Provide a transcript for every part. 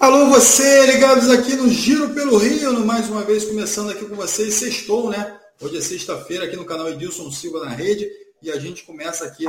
Alô, você, ligados aqui no Giro pelo Rio, mais uma vez começando aqui com vocês, sextou, né? Hoje é sexta-feira aqui no canal Edilson Silva na rede e a gente começa aqui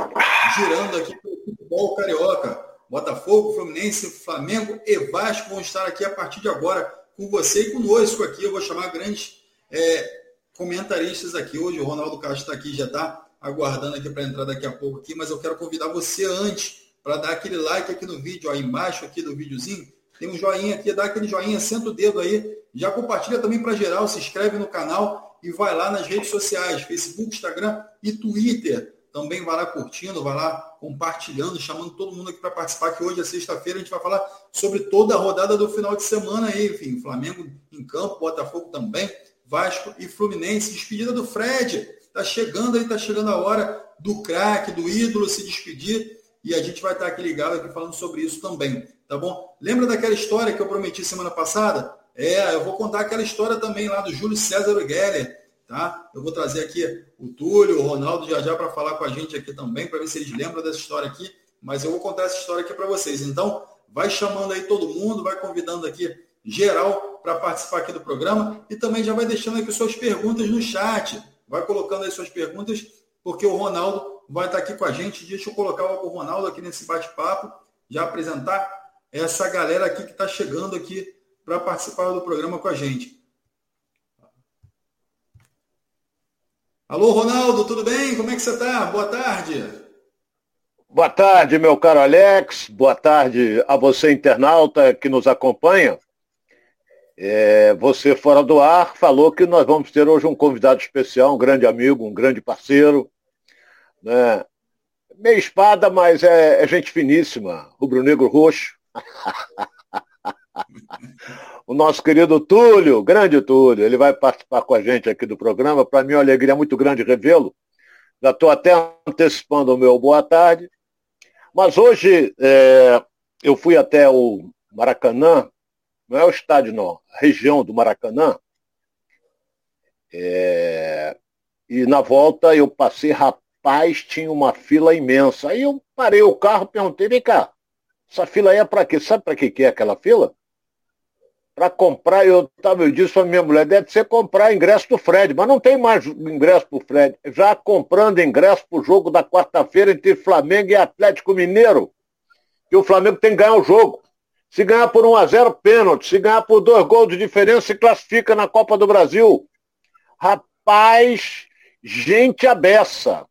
girando aqui pelo futebol carioca. Botafogo, Fluminense, Flamengo e Vasco vão estar aqui a partir de agora com você e conosco aqui. Eu vou chamar grandes é, comentaristas aqui. Hoje o Ronaldo Castro está aqui, já está aguardando aqui para entrar daqui a pouco aqui, mas eu quero convidar você antes para dar aquele like aqui no vídeo, ó, embaixo aqui do videozinho tem um joinha aqui, dá aquele joinha, senta o dedo aí, já compartilha também para geral, se inscreve no canal e vai lá nas redes sociais, Facebook, Instagram e Twitter. Também vai lá curtindo, vai lá compartilhando, chamando todo mundo aqui para participar, que hoje é sexta-feira, a gente vai falar sobre toda a rodada do final de semana aí, enfim, Flamengo em campo, Botafogo também, Vasco e Fluminense. Despedida do Fred, tá chegando aí, tá chegando a hora do craque, do ídolo se despedir e a gente vai estar aqui ligado aqui falando sobre isso também tá bom? Lembra daquela história que eu prometi semana passada? É, eu vou contar aquela história também lá do Júlio César Geller, tá? Eu vou trazer aqui o Túlio, o Ronaldo já já para falar com a gente aqui também, para ver se eles lembram dessa história aqui, mas eu vou contar essa história aqui para vocês. Então, vai chamando aí todo mundo, vai convidando aqui geral para participar aqui do programa e também já vai deixando aqui suas perguntas no chat. Vai colocando aí suas perguntas, porque o Ronaldo vai estar aqui com a gente. Deixa eu colocar o Ronaldo aqui nesse bate-papo, já apresentar essa galera aqui que está chegando aqui para participar do programa com a gente. Alô, Ronaldo, tudo bem? Como é que você está? Boa tarde. Boa tarde, meu caro Alex. Boa tarde a você, internauta, que nos acompanha. É, você fora do ar falou que nós vamos ter hoje um convidado especial, um grande amigo, um grande parceiro. Né? Meia espada, mas é, é gente finíssima, rubro-negro roxo. o nosso querido Túlio, grande Túlio, ele vai participar com a gente aqui do programa. Para mim é uma alegria muito grande revê-lo. Já estou até antecipando o meu boa tarde. Mas hoje é, eu fui até o Maracanã, não é o estádio não, a região do Maracanã. É, e na volta eu passei, rapaz, tinha uma fila imensa. Aí eu parei o carro, perguntei, vem cá, essa fila aí é para quê? Sabe para que, que é aquela fila? Para comprar, eu, tava, eu disse para minha mulher, deve ser comprar ingresso do Fred, mas não tem mais ingresso para o Fred. Já comprando ingresso para o jogo da quarta-feira entre Flamengo e Atlético Mineiro. E o Flamengo tem que ganhar o jogo. Se ganhar por 1 a 0 pênalti. Se ganhar por dois gols de diferença, se classifica na Copa do Brasil. Rapaz, gente abessa.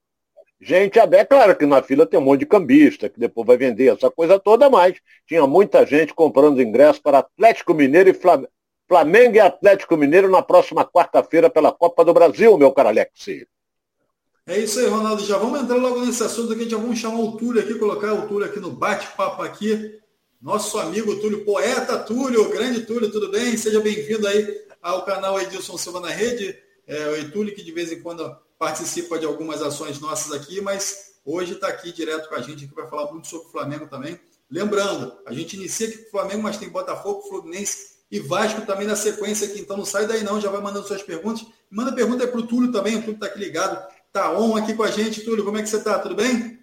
Gente aberta, claro que na fila tem um monte de cambista, que depois vai vender essa coisa toda, mas tinha muita gente comprando ingresso para Atlético Mineiro e Flamengo. Flamengo e Atlético Mineiro na próxima quarta-feira pela Copa do Brasil, meu caro Alex. É isso aí, Ronaldo. Já vamos entrar logo nesse assunto aqui, já vamos chamar o Túlio aqui, colocar o Túlio aqui no bate-papo aqui. Nosso amigo Túlio, poeta Túlio, grande Túlio, tudo bem? Seja bem-vindo aí ao canal Edilson Silva na Rede. É, o Túlio que de vez em quando participa de algumas ações nossas aqui, mas hoje está aqui direto com a gente, que vai falar muito sobre o Flamengo também. Lembrando, a gente inicia aqui com o Flamengo, mas tem Botafogo, Fluminense e Vasco também na sequência aqui. Então não sai daí não, já vai mandando suas perguntas. Manda pergunta para o Túlio também, o Túlio está aqui ligado. Tá on aqui com a gente. Túlio, como é que você está? Tudo bem?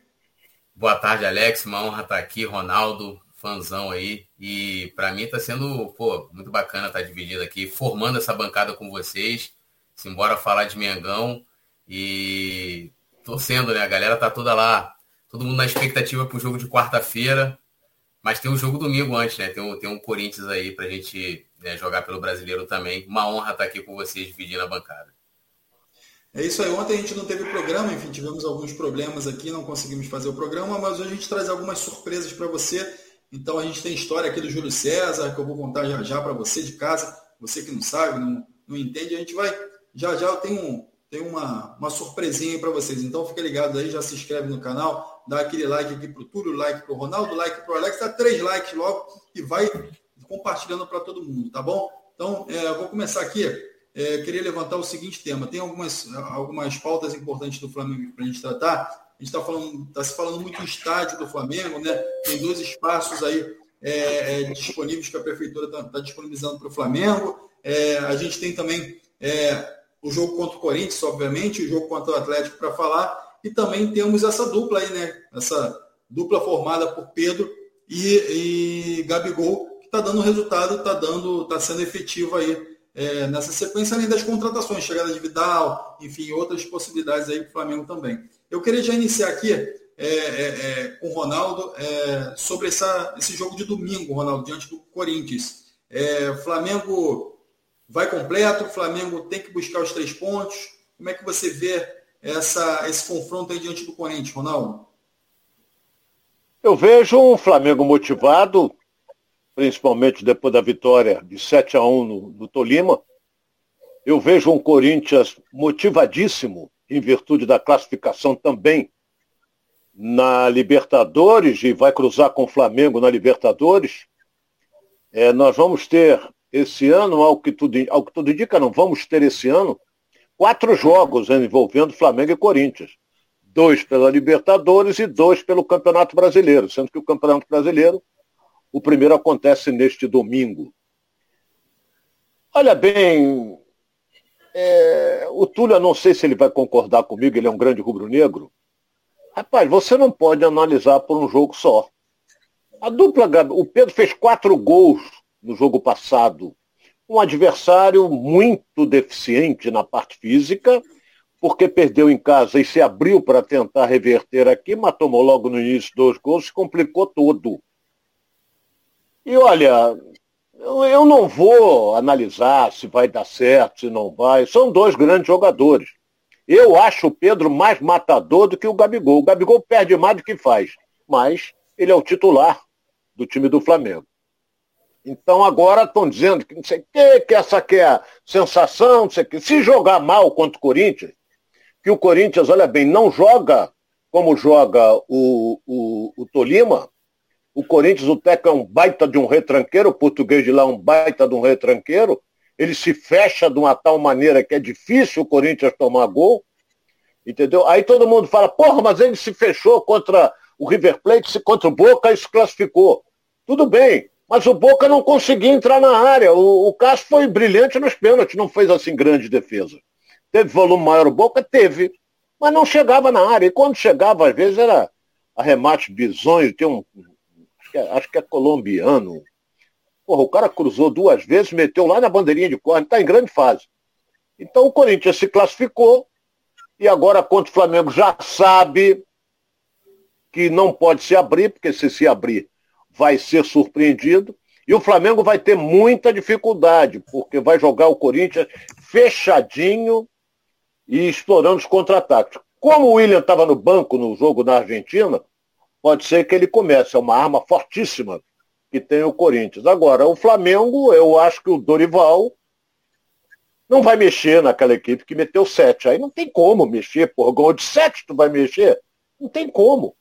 Boa tarde, Alex. Uma honra estar aqui. Ronaldo, fãzão aí. E para mim está sendo pô, muito bacana estar dividido aqui, formando essa bancada com vocês. Simbora falar de Mengão. E torcendo, né? A galera tá toda lá, todo mundo na expectativa pro jogo de quarta-feira. Mas tem um jogo domingo antes, né? Tem um, tem um Corinthians aí pra gente né, jogar pelo brasileiro também. Uma honra estar aqui com vocês dividindo a bancada. É isso aí. Ontem a gente não teve programa, enfim, tivemos alguns problemas aqui, não conseguimos fazer o programa, mas hoje a gente traz algumas surpresas para você. Então a gente tem história aqui do Júlio César, que eu vou contar já já para você de casa. Você que não sabe, não, não entende, a gente vai. Já já eu tenho um, tem uma, uma surpresinha para vocês. Então fica ligado aí, já se inscreve no canal, dá aquele like aqui pro Túlio, like pro Ronaldo, like pro Alex, dá três likes logo e vai compartilhando para todo mundo, tá bom? Então, é, vou começar aqui. É, queria levantar o seguinte tema. Tem algumas, algumas pautas importantes do Flamengo para a gente tratar. A gente está tá se falando muito do estádio do Flamengo, né? Tem dois espaços aí é, é disponíveis que a prefeitura está tá disponibilizando para o Flamengo. É, a gente tem também é, o jogo contra o Corinthians, obviamente, o jogo contra o Atlético para falar, e também temos essa dupla aí, né? Essa dupla formada por Pedro e, e Gabigol, está dando resultado, está dando, está sendo efetivo aí é, nessa sequência, além das contratações, chegada de Vidal, enfim, outras possibilidades aí para o Flamengo também. Eu queria já iniciar aqui é, é, é, com o Ronaldo é, sobre essa, esse jogo de domingo, Ronaldo, diante do Corinthians. É, Flamengo vai completo, o Flamengo tem que buscar os três pontos. Como é que você vê essa, esse confronto aí diante do Corinthians, Ronaldo? Eu vejo um Flamengo motivado, principalmente depois da vitória de 7 a 1 no, no Tolima. Eu vejo um Corinthians motivadíssimo, em virtude da classificação também na Libertadores, e vai cruzar com o Flamengo na Libertadores. É, nós vamos ter esse ano, ao que, tudo, ao que tudo indica, não vamos ter esse ano, quatro jogos envolvendo Flamengo e Corinthians. Dois pela Libertadores e dois pelo Campeonato Brasileiro, sendo que o Campeonato Brasileiro o primeiro acontece neste domingo. Olha bem, é, o Túlio, eu não sei se ele vai concordar comigo, ele é um grande rubro-negro. Rapaz, você não pode analisar por um jogo só. A dupla, o Pedro fez quatro gols no jogo passado. Um adversário muito deficiente na parte física, porque perdeu em casa e se abriu para tentar reverter aqui, mas tomou logo no início dois gols, se complicou todo. E olha, eu não vou analisar se vai dar certo, se não vai. São dois grandes jogadores. Eu acho o Pedro mais matador do que o Gabigol. O Gabigol perde mais do que faz, mas ele é o titular do time do Flamengo. Então agora estão dizendo que não sei o que, que essa aqui é a sensação, não sei o que. Se jogar mal contra o Corinthians, que o Corinthians, olha bem, não joga como joga o, o, o Tolima, o Corinthians, o Teco é um baita de um retranqueiro, o português de lá é um baita de um retranqueiro. Ele se fecha de uma tal maneira que é difícil o Corinthians tomar gol. Entendeu? Aí todo mundo fala, porra, mas ele se fechou contra o River Plate, contra o Boca e se classificou. Tudo bem, mas o Boca não conseguia entrar na área. O, o foi brilhante nos pênaltis, não fez assim grande defesa. Teve volume maior o Boca? Teve. Mas não chegava na área. E quando chegava, às vezes, era arremate bizonho, tem um acho que é, acho que é colombiano. Porra, o cara cruzou duas vezes, meteu lá na bandeirinha de corne, está em grande fase. Então o Corinthians se classificou e agora contra o Flamengo já sabe que não pode se abrir, porque se se abrir vai ser surpreendido. E o Flamengo vai ter muita dificuldade, porque vai jogar o Corinthians fechadinho e explorando os contra-ataques. Como o William estava no banco no jogo na Argentina, pode ser que ele comece. É uma arma fortíssima que tem o Corinthians. Agora, o Flamengo, eu acho que o Dorival não vai mexer naquela equipe que meteu sete. Aí não tem como mexer, porra. Gol de sete tu vai mexer? Não tem como.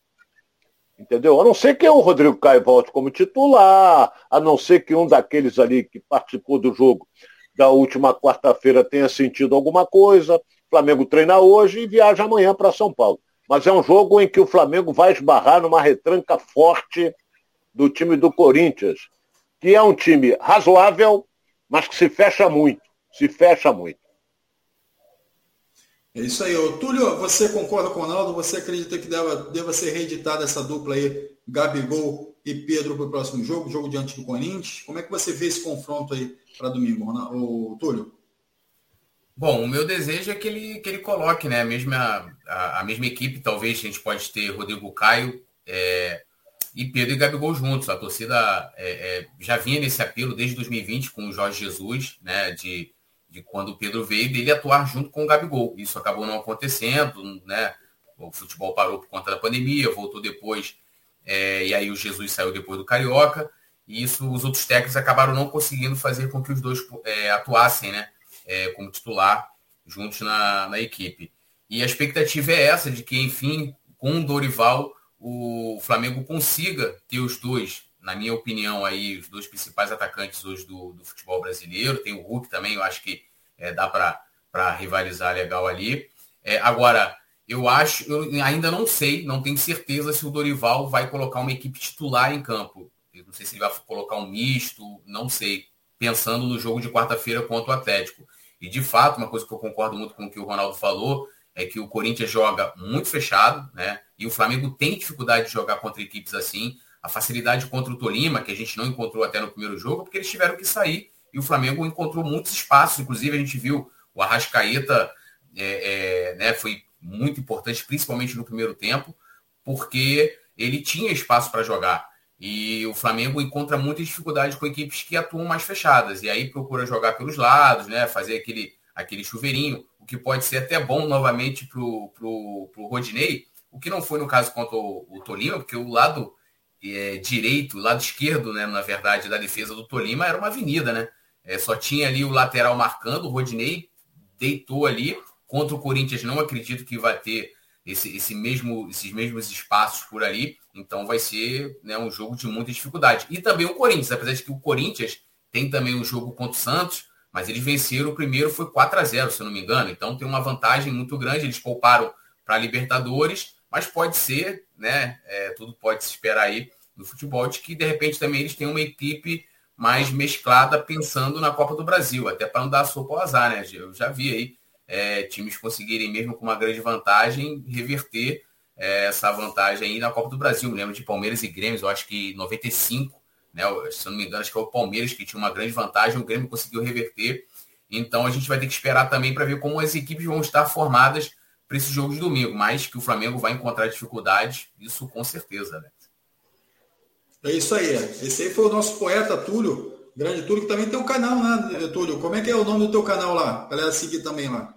Entendeu? A não ser que o Rodrigo Caio volte como titular, a não ser que um daqueles ali que participou do jogo da última quarta-feira tenha sentido alguma coisa. O Flamengo treina hoje e viaja amanhã para São Paulo mas é um jogo em que o Flamengo vai esbarrar numa retranca forte do time do Corinthians, que é um time razoável, mas que se fecha muito, se fecha muito. É isso aí. Ô, Túlio, você concorda com o Ronaldo? Você acredita que deva, deva ser reeditada essa dupla aí, Gabigol e Pedro para o próximo jogo, jogo diante do Corinthians? Como é que você vê esse confronto aí para domingo? Ô, Túlio? Bom, o meu desejo é que ele, que ele coloque né, a, mesma, a, a mesma equipe. Talvez a gente pode ter Rodrigo Caio é, e Pedro e Gabigol juntos. A torcida é, é, já vinha nesse apelo desde 2020 com o Jorge Jesus, né, de, quando o Pedro veio, dele atuar junto com o Gabigol. Isso acabou não acontecendo, né? O futebol parou por conta da pandemia, voltou depois, é, e aí o Jesus saiu depois do Carioca, e isso os outros técnicos acabaram não conseguindo fazer com que os dois é, atuassem, né? é, como titular juntos na, na equipe. E a expectativa é essa, de que, enfim, com o Dorival, o Flamengo consiga ter os dois, na minha opinião, aí, os dois principais atacantes hoje do, do futebol brasileiro. Tem o Hulk também, eu acho que é, dá para rivalizar legal ali. É, agora, eu acho, eu ainda não sei, não tenho certeza se o Dorival vai colocar uma equipe titular em campo. Eu não sei se ele vai colocar um misto, não sei. Pensando no jogo de quarta-feira contra o Atlético. E de fato, uma coisa que eu concordo muito com o que o Ronaldo falou é que o Corinthians joga muito fechado, né? E o Flamengo tem dificuldade de jogar contra equipes assim. A facilidade contra o Tolima, que a gente não encontrou até no primeiro jogo, porque eles tiveram que sair e o Flamengo encontrou muitos espaços. Inclusive, a gente viu o Arrascaeta é, é, né, foi muito importante, principalmente no primeiro tempo, porque ele tinha espaço para jogar. E o Flamengo encontra muita dificuldade com equipes que atuam mais fechadas. E aí procura jogar pelos lados, né? Fazer aquele, aquele chuveirinho, o que pode ser até bom novamente para o Rodinei, o que não foi no caso contra o, o Tolima, porque o lado é, direito, lado esquerdo, né, na verdade, da defesa do Tolima era uma avenida, né? É, só tinha ali o lateral marcando, o Rodinei deitou ali. Contra o Corinthians, não acredito que vai ter esse, esse mesmo, esses mesmos espaços por ali. Então vai ser né, um jogo de muita dificuldade. E também o Corinthians, apesar de que o Corinthians tem também um jogo contra o Santos, mas eles venceram o primeiro, foi 4 a 0 se eu não me engano. Então tem uma vantagem muito grande. Eles pouparam para Libertadores, mas pode ser, né? É, tudo pode se esperar aí no futebol, de que de repente também eles têm uma equipe mais mesclada pensando na Copa do Brasil, até para não dar sopa ao azar, né? Eu já vi aí é, times conseguirem, mesmo com uma grande vantagem, reverter é, essa vantagem aí na Copa do Brasil. lembro de Palmeiras e Grêmio, eu acho que 95, né, se eu não me engano, acho que é o Palmeiras que tinha uma grande vantagem, o Grêmio conseguiu reverter. Então a gente vai ter que esperar também para ver como as equipes vão estar formadas para esse jogo de domingo, mas que o Flamengo vai encontrar dificuldades, isso com certeza, né? É isso aí. Esse aí foi o nosso poeta Túlio, grande Túlio, que também tem um canal, né, Túlio? Como é que é o nome do teu canal lá? Galera seguir também lá.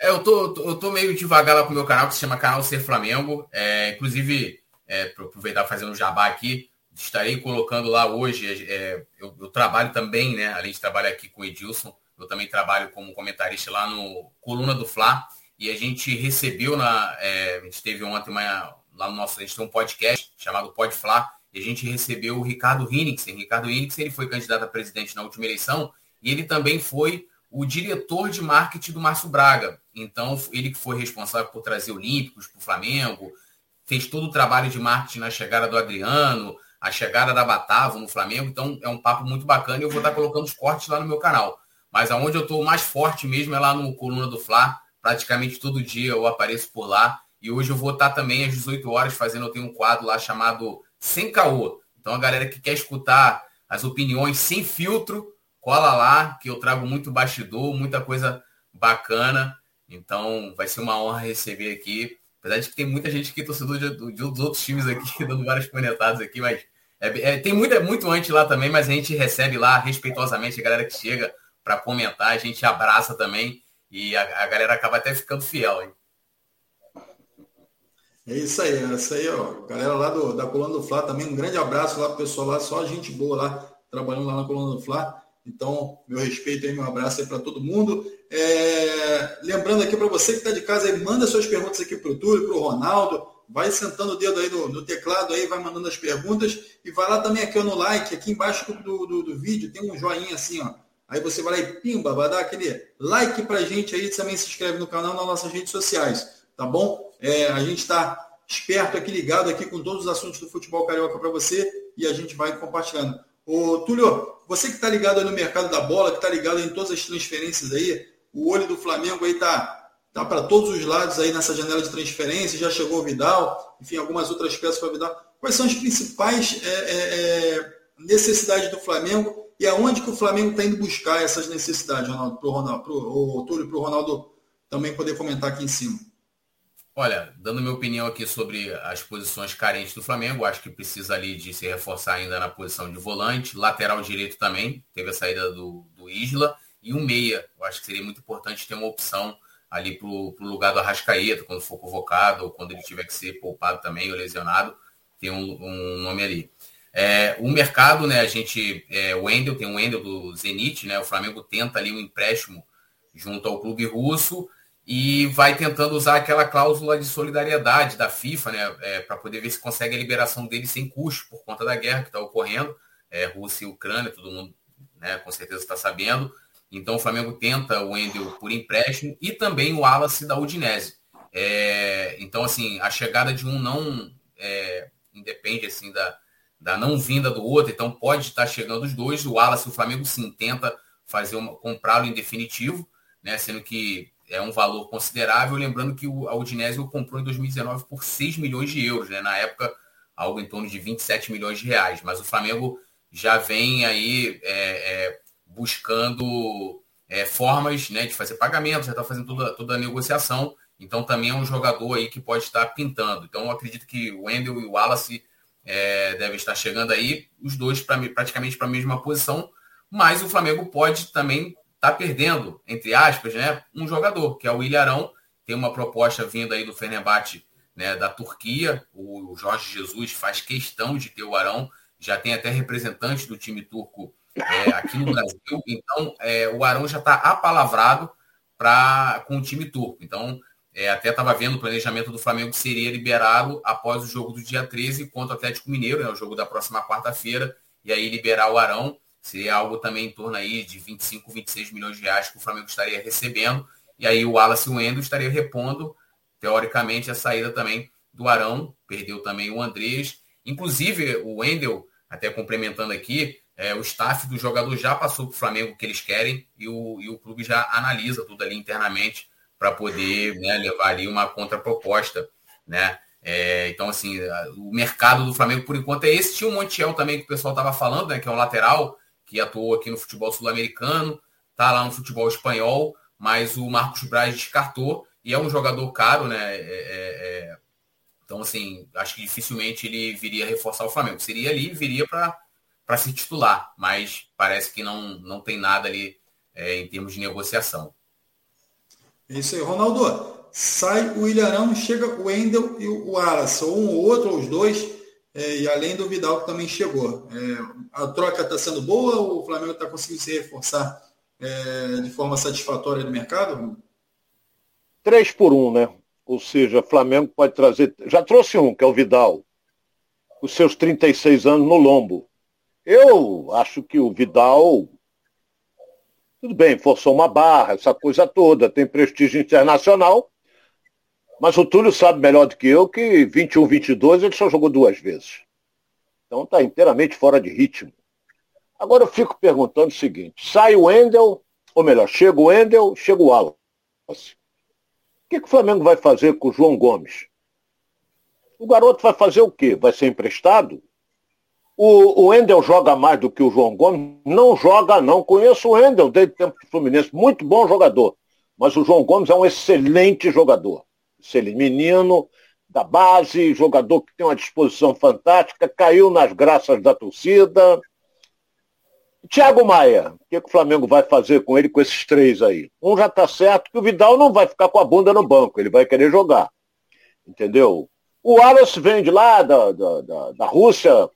É, eu tô, eu tô meio devagar lá com o meu canal, que se chama Canal Ser Flamengo. É, inclusive, é, para aproveitar fazendo um jabá aqui, estarei colocando lá hoje. É, eu, eu, trabalho também, né? Além de trabalhar aqui com o Edilson, eu também trabalho como comentarista lá no Coluna do Fla. E a gente recebeu na. É, a gente teve ontem uma, lá no nosso. A gente tem um podcast chamado Pod Fla. E a gente recebeu o Ricardo Hinnicksen. Ricardo Hinnicksen ele foi candidato a presidente na última eleição e ele também foi o diretor de marketing do Márcio Braga. Então, ele que foi responsável por trazer Olímpicos para o Flamengo, fez todo o trabalho de marketing na chegada do Adriano, a chegada da Batavo no Flamengo. Então, é um papo muito bacana e eu vou estar colocando os cortes lá no meu canal. Mas aonde eu estou mais forte mesmo é lá no Coluna do Fla. Praticamente todo dia eu apareço por lá. E hoje eu vou estar também às 18 horas fazendo, eu tenho um quadro lá chamado Sem Caô. Então, a galera que quer escutar as opiniões sem filtro, cola lá, que eu trago muito bastidor, muita coisa bacana. Então vai ser uma honra receber aqui. Apesar de que tem muita gente aqui, torcedor de, de, outros times aqui, dando várias conectadas aqui, mas é, é, tem muito, muito antes lá também, mas a gente recebe lá respeitosamente a galera que chega para comentar, a gente abraça também e a, a, galera acaba até ficando fiel. Hein? É isso aí, é isso aí, ó. Galera lá do, da Coluna do Fla também, um grande abraço lá pro pessoal lá, só gente boa lá, trabalhando lá na Coluna do Fla. Então, meu respeito aí, meu abraço aí para todo mundo. É... Lembrando aqui para você que está de casa, aí, manda suas perguntas aqui para o Túlio, para o Ronaldo. Vai sentando o dedo aí no, no, teclado aí, vai mandando as perguntas. E vai lá também aqui no like, aqui embaixo do, do, do vídeo, tem um joinha assim, ó. Aí você vai lá e pimba, vai dar aquele like para a gente aí, também se inscreve no canal nas nossas redes sociais, tá bom? É, a gente está esperto aqui, ligado aqui com todos os assuntos do futebol carioca para você e a gente vai compartilhando. Ô, Túlio, você que está ligado no mercado da bola, que está ligado em todas as transferências aí, o olho do Flamengo aí tá, tá para todos os lados aí nessa janela de transferência, já chegou o Vidal, enfim, algumas outras peças para Vidal. Quais são as principais é, é, é, necessidades do Flamengo e aonde que o Flamengo está indo buscar essas necessidades, Ronaldo, para o Ronaldo, pro, Túlio, para o Ronaldo também poder comentar aqui em cima? Olha, dando minha opinião aqui sobre as posições carentes do Flamengo, acho que precisa ali de se reforçar ainda na posição de volante, lateral direito também, teve a saída do, do Isla, e um meia. Eu acho que seria muito importante ter uma opção ali para o lugar do Arrascaeta, quando for convocado, ou quando ele tiver que ser poupado também ou lesionado, tem um, um nome ali. É, o mercado, né, a gente, é, o Wendel, tem o Wendel do Zenit, né, o Flamengo tenta ali um empréstimo junto ao clube russo, e vai tentando usar aquela cláusula de solidariedade da FIFA, né, é, para poder ver se consegue a liberação dele sem custo por conta da guerra que está ocorrendo, é, Rússia e Ucrânia, todo mundo né, com certeza está sabendo. Então o Flamengo tenta o Wendel por empréstimo e também o Wallace da Udinese. É, então, assim, a chegada de um não é, independe assim da, da não vinda do outro, então pode estar chegando os dois. O Wallace, o Flamengo sim tenta fazer comprá-lo em definitivo, né, sendo que é um valor considerável, lembrando que a Udinese o comprou em 2019 por 6 milhões de euros. Né? Na época, algo em torno de 27 milhões de reais. Mas o Flamengo já vem aí é, é, buscando é, formas né, de fazer pagamento, já está fazendo toda, toda a negociação. Então também é um jogador aí que pode estar pintando. Então eu acredito que o Wendel e o Wallace é, estar chegando aí, os dois pra, praticamente para a mesma posição, mas o Flamengo pode também estar tá perdendo, entre aspas, né, um jogador, que é o Ilharão, tem uma proposta vinda aí do Fenerbahçe né, da Turquia, o Jorge Jesus faz questão de ter o Arão, já tem até representante do time turco é, aqui no Brasil, então é, o Arão já está apalavrado pra, com o time turco, então é, até estava vendo o planejamento do Flamengo seria liberá-lo após o jogo do dia 13 contra o Atlético Mineiro, né, o jogo da próxima quarta-feira, e aí liberar o Arão. Seria algo também em torno aí de 25, 26 milhões de reais que o Flamengo estaria recebendo. E aí o Wallace e o Endo estaria repondo, teoricamente, a saída também do Arão. Perdeu também o Andrés. Inclusive, o Wendel, até complementando aqui, é, o staff do jogador já passou para o Flamengo o que eles querem e o, e o clube já analisa tudo ali internamente para poder né, levar ali uma contraproposta, né? É, então, assim, o mercado do Flamengo, por enquanto, é esse. Tinha o Montiel também, que o pessoal estava falando, né? Que é um lateral que atuou aqui no futebol sul-americano, tá lá no futebol espanhol, mas o Marcos Braz descartou e é um jogador caro, né? É, é, é então, assim, acho que dificilmente ele viria reforçar o Flamengo. Seria ali, viria para se titular, mas parece que não, não tem nada ali é, em termos de negociação. É isso aí. Ronaldo, sai o Ilharão, chega o Wendel e o Alas, ou um ou outro, ou os dois, é, e além do Vidal que também chegou. É, a troca está sendo boa ou o Flamengo está conseguindo se reforçar é, de forma satisfatória no mercado? Três por um, né? Ou seja, Flamengo pode trazer. Já trouxe um, que é o Vidal, os seus 36 anos no lombo. Eu acho que o Vidal tudo bem, forçou uma barra, essa coisa toda, tem prestígio internacional, mas o Túlio sabe melhor do que eu que 21, 22 ele só jogou duas vezes. Então está inteiramente fora de ritmo. Agora eu fico perguntando o seguinte, sai o Wendel, ou melhor, chega o Wendel, chega o Wallace. O que, que o Flamengo vai fazer com o João Gomes? O garoto vai fazer o quê? Vai ser emprestado? O, o Wendel joga mais do que o João Gomes? Não joga, não. Conheço o Wendel desde o tempo do Fluminense. Muito bom jogador. Mas o João Gomes é um excelente jogador. Excelente menino da base, jogador que tem uma disposição fantástica, caiu nas graças da torcida. Thiago Maia, o que, que, o Flamengo vai fazer com ele, com esses três aí? Um já está certo que o Vidal não vai ficar com a bunda no banco, ele vai querer jogar. Entendeu? O Wallace vem de lá, da, da, da, da Rússia,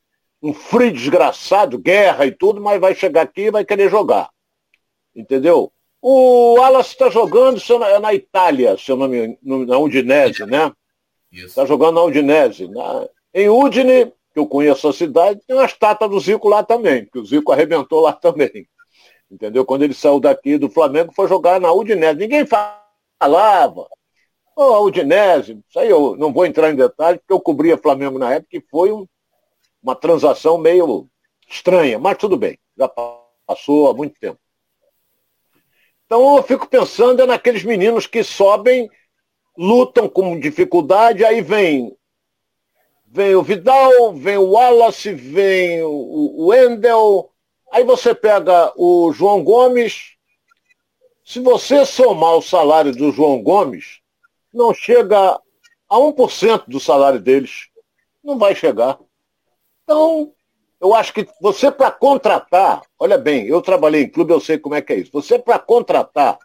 um frio desgraçado, guerra e tudo, mas vai chegar aqui e vai querer jogar. Entendeu? O Alas está jogando é na Itália, se eu não me na Udinese, né? Está jogando na Udinese. Na, em Udine, que eu conheço a cidade, tem uma estátua do Zico lá também, que o Zico arrebentou lá também. Entendeu? Quando ele saiu daqui do Flamengo, foi jogar na Udinese. Ninguém falava. Oh, a Udinese, isso aí eu não vou entrar em detalhes, porque eu cobria Flamengo na época e foi um, uma transação meio estranha, mas tudo bem, já passou há muito tempo. Então eu fico pensando é naqueles meninos que sobem, lutam com dificuldade, aí vem vem o Vidal, vem o Wallace, vem o Wendel, aí você pega o João Gomes. Se você somar o salário do João Gomes, não chega a 1% do salário deles. Não vai chegar. Então, eu acho que você para contratar, olha bem, eu trabalhei em clube, eu sei como é que é isso. Você para contratar,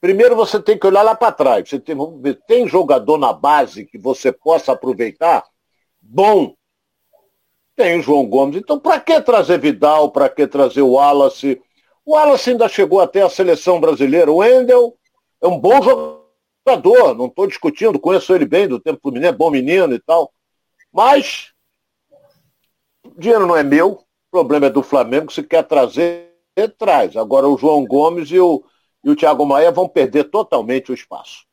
primeiro você tem que olhar lá para trás. Você tem, tem jogador na base que você possa aproveitar? Bom. Tem o João Gomes. Então, para que trazer Vidal? Para que trazer o Wallace? O Wallace ainda chegou até a seleção brasileira. O Wendel é um bom jogador, não estou discutindo, conheço ele bem do tempo do Mineiro, bom menino e tal. Mas o dinheiro não é meu, o problema é do Flamengo, se quer trazer, traz. Agora o João Gomes e o, e o Thiago Maia vão perder totalmente o espaço.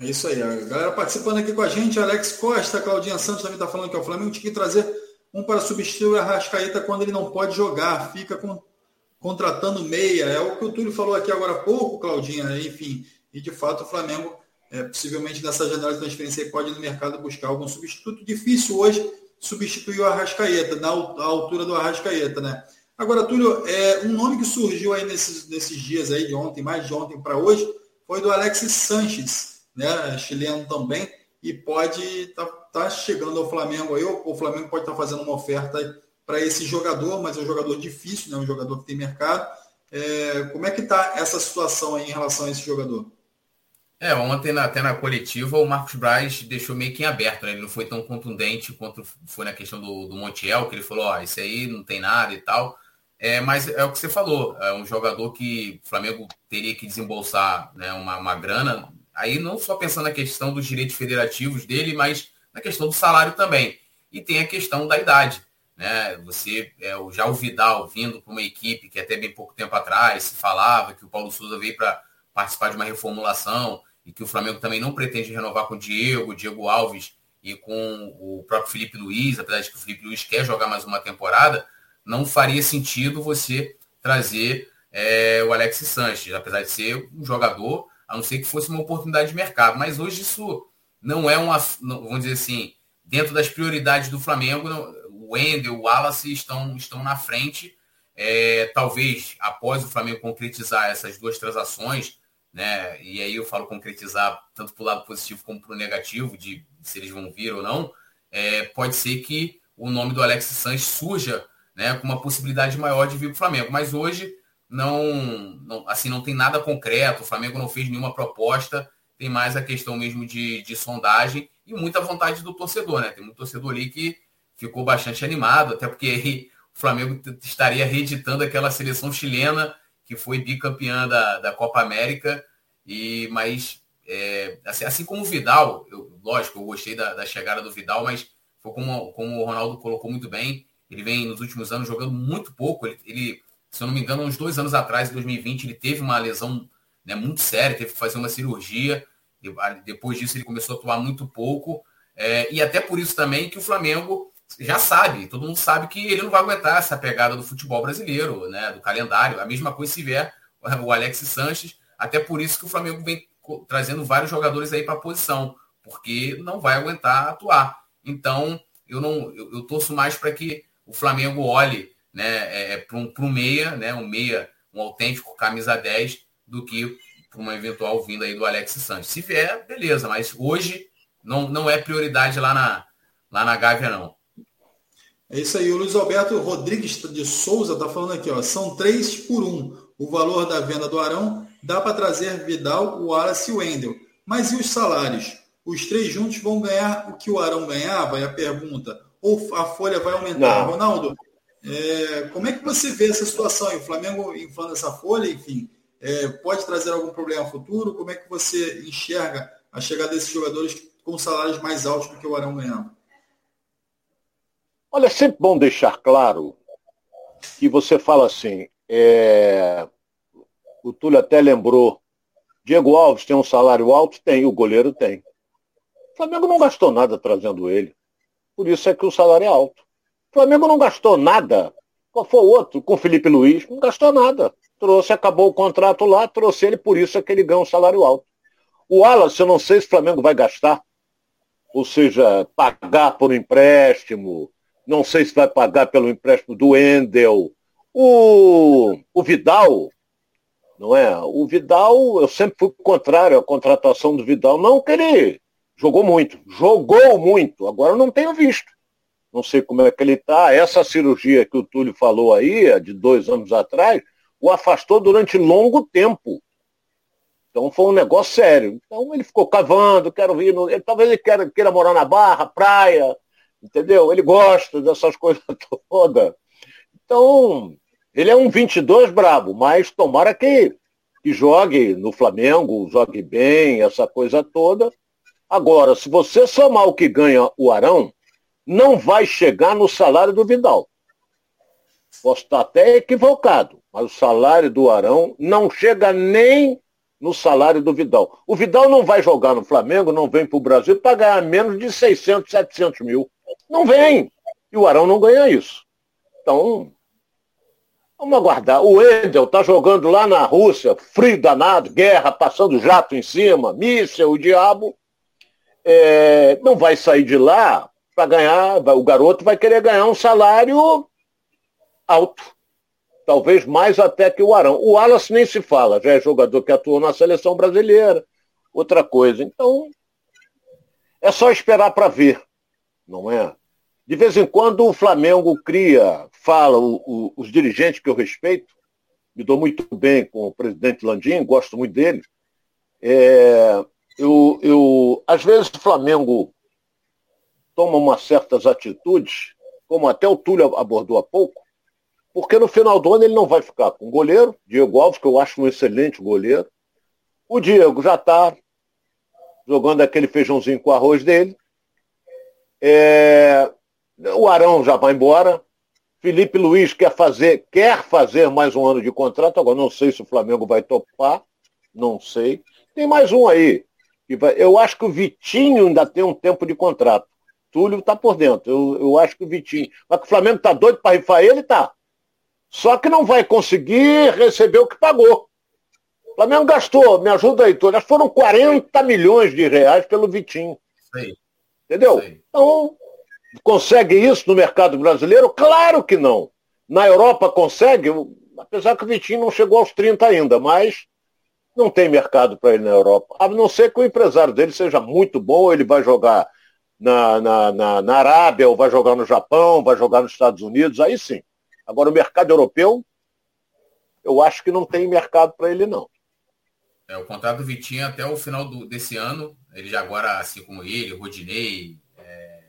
É isso aí. A galera participando aqui com a gente, Alex Costa, Claudinha Santos também está falando que o Flamengo tinha que trazer um para substituir o Arrascaeta quando ele não pode jogar, fica com, contratando meia. É o que o Túlio falou aqui agora há pouco, Claudinha, enfim. E de fato o Flamengo é, possivelmente nessa janela de transferência pode ir no mercado buscar algum substituto. Difícil hoje substituir o Arrascaeta, na altura do Arrascaeta, né? Agora, Túlio, é, um nome que surgiu aí nesses, nesses dias aí, de ontem, mais de ontem para hoje, foi do Alexis Sanches, né? Chileno também, e pode estar tá, tá chegando ao Flamengo aí, ou o Flamengo pode estar tá fazendo uma oferta para esse jogador, mas é um jogador difícil, né? um jogador que tem mercado. É, como é que está essa situação aí em relação a esse jogador? É, ontem até na coletiva o Marcos Braz deixou meio que em aberto, né? Ele não foi tão contundente quanto foi na questão do, do Montiel, que ele falou, ó, isso aí não tem nada e tal. É, mas é o que você falou, é um jogador que o Flamengo teria que desembolsar né, uma, uma grana, aí não só pensando na questão dos direitos federativos dele, mas na questão do salário também. E tem a questão da idade. Né? Você, é, já o Vidal vindo para uma equipe que até bem pouco tempo atrás se falava que o Paulo Souza veio para participar de uma reformulação, e que o Flamengo também não pretende renovar com o Diego, Diego Alves e com o próprio Felipe Luiz, apesar de que o Felipe Luiz quer jogar mais uma temporada, não faria sentido você trazer é, o Alex Sanches, apesar de ser um jogador, a não ser que fosse uma oportunidade de mercado. Mas hoje isso não é uma, vamos dizer assim, dentro das prioridades do Flamengo, o Wendel, o Wallace estão, estão na frente. É, talvez após o Flamengo concretizar essas duas transações, né? E aí eu falo concretizar tanto para o lado positivo como para o negativo, de se eles vão vir ou não, é, pode ser que o nome do Alex Sanches surja né, com uma possibilidade maior de vir para o Flamengo. Mas hoje não, não, assim, não tem nada concreto, o Flamengo não fez nenhuma proposta, tem mais a questão mesmo de, de sondagem e muita vontade do torcedor, né? Tem muito torcedor ali que ficou bastante animado, até porque aí o Flamengo estaria reeditando aquela seleção chilena que foi bicampeã da, da Copa América, e mas é, assim, assim, como o Vidal, eu, lógico, eu gostei da, da, chegada do Vidal, mas foi como, como o Ronaldo colocou muito bem, ele vem nos últimos anos jogando muito pouco, ele, ele se eu não me engano, uns dois anos atrás, em 2020, ele teve uma lesão né, muito séria, teve que fazer uma cirurgia, depois disso ele começou a atuar muito pouco, é, e até por isso também que o Flamengo já sabe, todo mundo sabe que ele não vai aguentar essa pegada do futebol brasileiro, né, do calendário. A mesma coisa se vier o Alex Sanches, até por isso que o Flamengo vem trazendo vários jogadores aí para a posição, porque não vai aguentar atuar. Então, eu não eu, eu torço mais para que o Flamengo olhe né, é, é para um, um meia, né, um meia, um autêntico camisa 10, do que para uma eventual vinda aí do Alex Sanches. Se vier, beleza, mas hoje não, não é prioridade lá na, lá na Gávea, não. É isso aí, o Luiz Alberto Rodrigues de Souza está falando aqui, ó, são três por um. O valor da venda do Arão dá para trazer Vidal, o Wallace e o Wendel. Mas e os salários? Os três juntos vão ganhar o que o Arão ganhava? É a pergunta. Ou a folha vai aumentar? Não. Ronaldo, é, como é que você vê essa situação? O Flamengo inflando essa folha, enfim, é, pode trazer algum problema futuro? Como é que você enxerga a chegada desses jogadores com salários mais altos do que o Arão ganhava? Olha, é sempre bom deixar claro que você fala assim, é... o Túlio até lembrou, Diego Alves tem um salário alto? Tem, o goleiro tem. O Flamengo não gastou nada trazendo ele. Por isso é que o salário é alto. O Flamengo não gastou nada. Qual foi o outro? Com o Felipe Luiz? Não gastou nada. Trouxe, acabou o contrato lá, trouxe ele, por isso é que ele ganha um salário alto. O Wallace, eu não sei se o Flamengo vai gastar. Ou seja, pagar por um empréstimo, não sei se vai pagar pelo empréstimo do Endel. O, o Vidal, não é? O Vidal, eu sempre fui contrário à contratação do Vidal. Não que ele jogou muito, jogou muito, agora não tenho visto. Não sei como é que ele está. Essa cirurgia que o Túlio falou aí, de dois anos atrás, o afastou durante longo tempo. Então foi um negócio sério. Então ele ficou cavando, quero vir. No... Ele, talvez ele queira, queira morar na barra, praia, entendeu? Ele gosta dessas coisas todas. Então, ele é um 22 brabo, mas tomara que, que jogue no Flamengo, jogue bem, essa coisa toda. Agora, se você somar o que ganha o Arão, não vai chegar no salário do Vidal. Posso estar até equivocado, mas o salário do Arão não chega nem no salário do Vidal. O Vidal não vai jogar no Flamengo, não vem para o Brasil para ganhar menos de 600, 700 mil. Não vem. E o Arão não ganha isso. Então, Vamos aguardar. O Wendel tá jogando lá na Rússia, frio danado, guerra, passando jato em cima, míssel, o diabo. É, não vai sair de lá para ganhar, o garoto vai querer ganhar um salário alto. Talvez mais até que o Arão. O Wallace nem se fala, já é jogador que atuou na seleção brasileira, outra coisa. Então, é só esperar para ver, não é? De vez em quando o Flamengo cria, fala, o, o, os dirigentes que eu respeito, me dou muito bem com o presidente Landim, gosto muito dele. É, eu, eu, às vezes o Flamengo toma umas certas atitudes, como até o Túlio abordou há pouco, porque no final do ano ele não vai ficar com o goleiro, Diego Alves, que eu acho um excelente goleiro. O Diego já está jogando aquele feijãozinho com arroz dele. É... O Arão já vai embora. Felipe Luiz quer fazer, quer fazer mais um ano de contrato. Agora não sei se o Flamengo vai topar. Não sei. Tem mais um aí. Eu acho que o Vitinho ainda tem um tempo de contrato. Túlio está por dentro. Eu, eu acho que o Vitinho. Mas que o Flamengo está doido para rifar ele, tá. Só que não vai conseguir receber o que pagou. O Flamengo gastou, me ajuda aí, Túlio, foram 40 milhões de reais pelo Vitinho. Sim. Entendeu? Sim. Então, consegue isso no mercado brasileiro? Claro que não. Na Europa consegue, apesar que o Vitinho não chegou aos 30 ainda, mas não tem mercado para ele na Europa. A não ser que o empresário dele seja muito bom, ele vai jogar na, na, na, na Arábia, ou vai jogar no Japão, vai jogar nos Estados Unidos, aí sim. Agora, o mercado europeu, eu acho que não tem mercado para ele, não. É, o contrato do Vitinho até o final do, desse ano, ele já agora, assim como ele, Rodinei, é,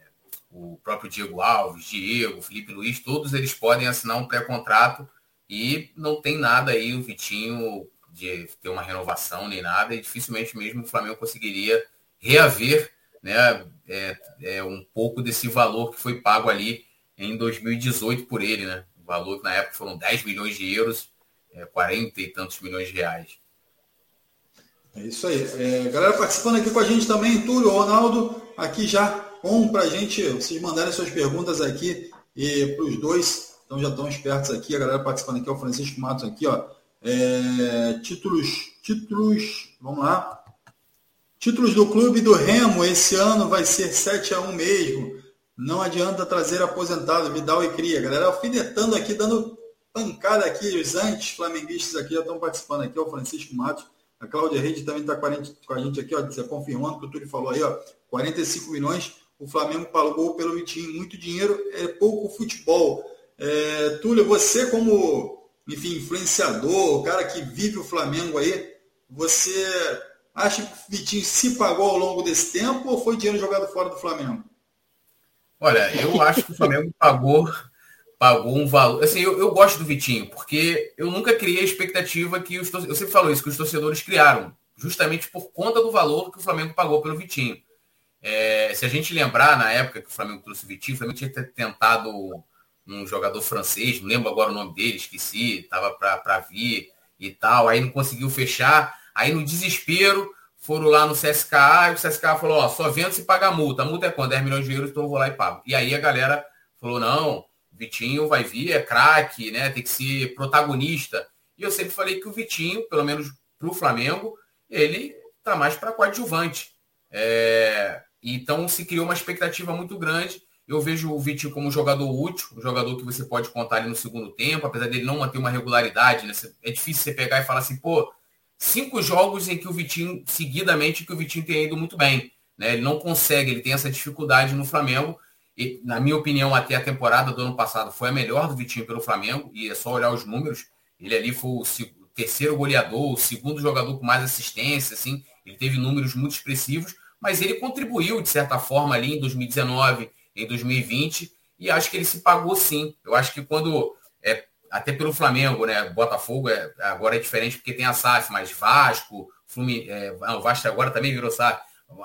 o próprio Diego Alves, Diego, Felipe Luiz, todos eles podem assinar um pré-contrato e não tem nada aí o Vitinho de ter uma renovação nem nada, e dificilmente mesmo o Flamengo conseguiria reaver né, é, é, um pouco desse valor que foi pago ali em 2018 por ele, né? valor que na época foram 10 milhões de euros, é, 40 e tantos milhões de reais. É isso aí. É, galera participando aqui com a gente também, Túlio, Ronaldo, aqui já com para a gente, vocês mandarem suas perguntas aqui e para os dois, então já estão espertos aqui, a galera participando aqui, o Francisco Matos aqui, ó. É, títulos, títulos, vamos lá. Títulos do clube do Remo esse ano vai ser 7 a 1 mesmo. Não adianta trazer aposentado, Vidal e Cria. Galera alfinetando aqui, dando pancada aqui. Os antes-flamenguistas aqui já estão participando aqui. O Francisco Matos. A Cláudia Reide também está com a gente aqui, ó, confirmando o que o Túlio falou aí, ó. 45 milhões. O Flamengo pagou pelo Vitinho. Muito dinheiro, é pouco futebol. É, Túlio, você como, enfim, influenciador, o cara que vive o Flamengo aí, você acha que o Vitinho se pagou ao longo desse tempo ou foi dinheiro jogado fora do Flamengo? Olha, eu acho que o Flamengo pagou, pagou um valor. Assim, eu, eu gosto do Vitinho, porque eu nunca criei a expectativa que os Eu sempre falo isso, que os torcedores criaram, justamente por conta do valor que o Flamengo pagou pelo Vitinho. É, se a gente lembrar, na época que o Flamengo trouxe o Vitinho, o Flamengo tinha tentado um jogador francês, não lembro agora o nome dele, esqueci, estava para vir e tal, aí não conseguiu fechar, aí no desespero foram lá no CSKA e o CSKA falou, ó, só vendo se pagar multa. A multa é quanto? 10 milhões de euros, então eu vou lá e pago. E aí a galera falou, não, Vitinho vai vir, é craque, né? Tem que ser protagonista. E eu sempre falei que o Vitinho, pelo menos para o Flamengo, ele tá mais para coadjuvante. É... Então se criou uma expectativa muito grande. Eu vejo o Vitinho como um jogador útil, um jogador que você pode contar ali no segundo tempo, apesar dele não manter uma regularidade. Né? É difícil você pegar e falar assim, pô, cinco jogos em que o Vitinho, seguidamente, que o Vitinho tem ido muito bem. Né? Ele não consegue, ele tem essa dificuldade no Flamengo. Na minha opinião, até a temporada do ano passado foi a melhor do Vitinho pelo Flamengo, e é só olhar os números. Ele ali foi o terceiro goleador, o segundo jogador com mais assistência, assim, ele teve números muito expressivos, mas ele contribuiu, de certa forma, ali em 2019, em 2020, e acho que ele se pagou sim. Eu acho que quando é, até pelo Flamengo, né? Botafogo é, agora é diferente porque tem a SAF, mas Vasco, Fluminense, é, o Vasco agora também virou SAF,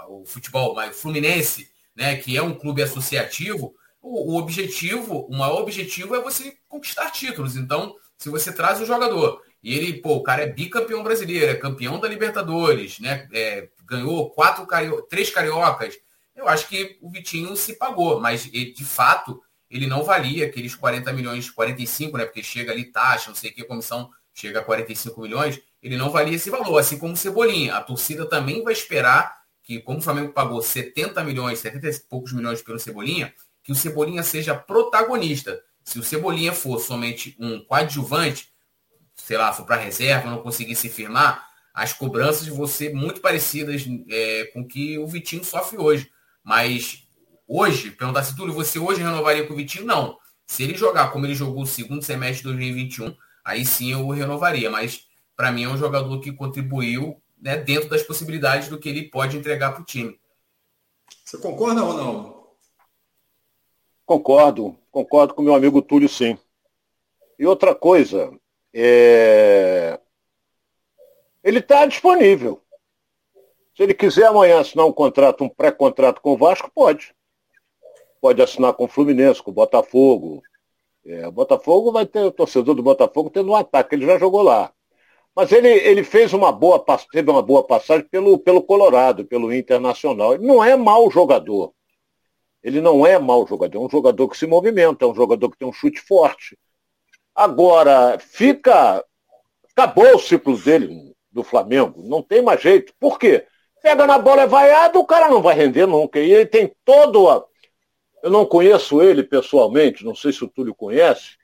o futebol, mas Fluminense, né? Que é um clube associativo, o, o, objetivo, o maior objetivo é você conquistar títulos. Então, se você traz o jogador e ele, pô, o cara é bicampeão brasileiro, é campeão da Libertadores, né? É, ganhou quatro, cario... três cariocas, eu acho que o Vitinho se pagou, mas ele, de fato ele não valia aqueles 40 milhões, 45, né? Porque chega ali taxa, não sei o que, a comissão chega a 45 milhões, ele não valia esse valor, assim como o Cebolinha. A torcida também vai esperar que, como o Flamengo pagou 70 milhões, 70 e poucos milhões pelo Cebolinha, que o Cebolinha seja protagonista. Se o Cebolinha for somente um coadjuvante, sei lá, for para reserva, não conseguir se firmar, as cobranças vão ser muito parecidas é, com que o Vitinho sofre hoje. Mas hoje, perguntar se Túlio, você hoje renovaria com o Vitinho? Não. Se ele jogar como ele jogou o segundo semestre de 2021, aí sim eu renovaria. Mas para mim é um jogador que contribuiu né, dentro das possibilidades do que ele pode entregar para o time. Você concorda ou não? Concordo, concordo com meu amigo Túlio, sim. E outra coisa, é... ele está disponível. Se ele quiser amanhã assinar um contrato, um pré-contrato com o Vasco, pode. Pode assinar com o Fluminense, com o Botafogo. É, o Botafogo vai ter o torcedor do Botafogo tendo um ataque, ele já jogou lá. Mas ele, ele fez uma boa, teve uma boa passagem pelo, pelo Colorado, pelo Internacional. Ele não é mau jogador. Ele não é mau jogador, é um jogador que se movimenta, é um jogador que tem um chute forte. Agora, fica. Acabou o ciclo dele do Flamengo, não tem mais jeito. Por quê? Pega na bola, é vaiado, o cara não vai render nunca. E ele tem todo a. Eu não conheço ele pessoalmente, não sei se o Túlio conhece.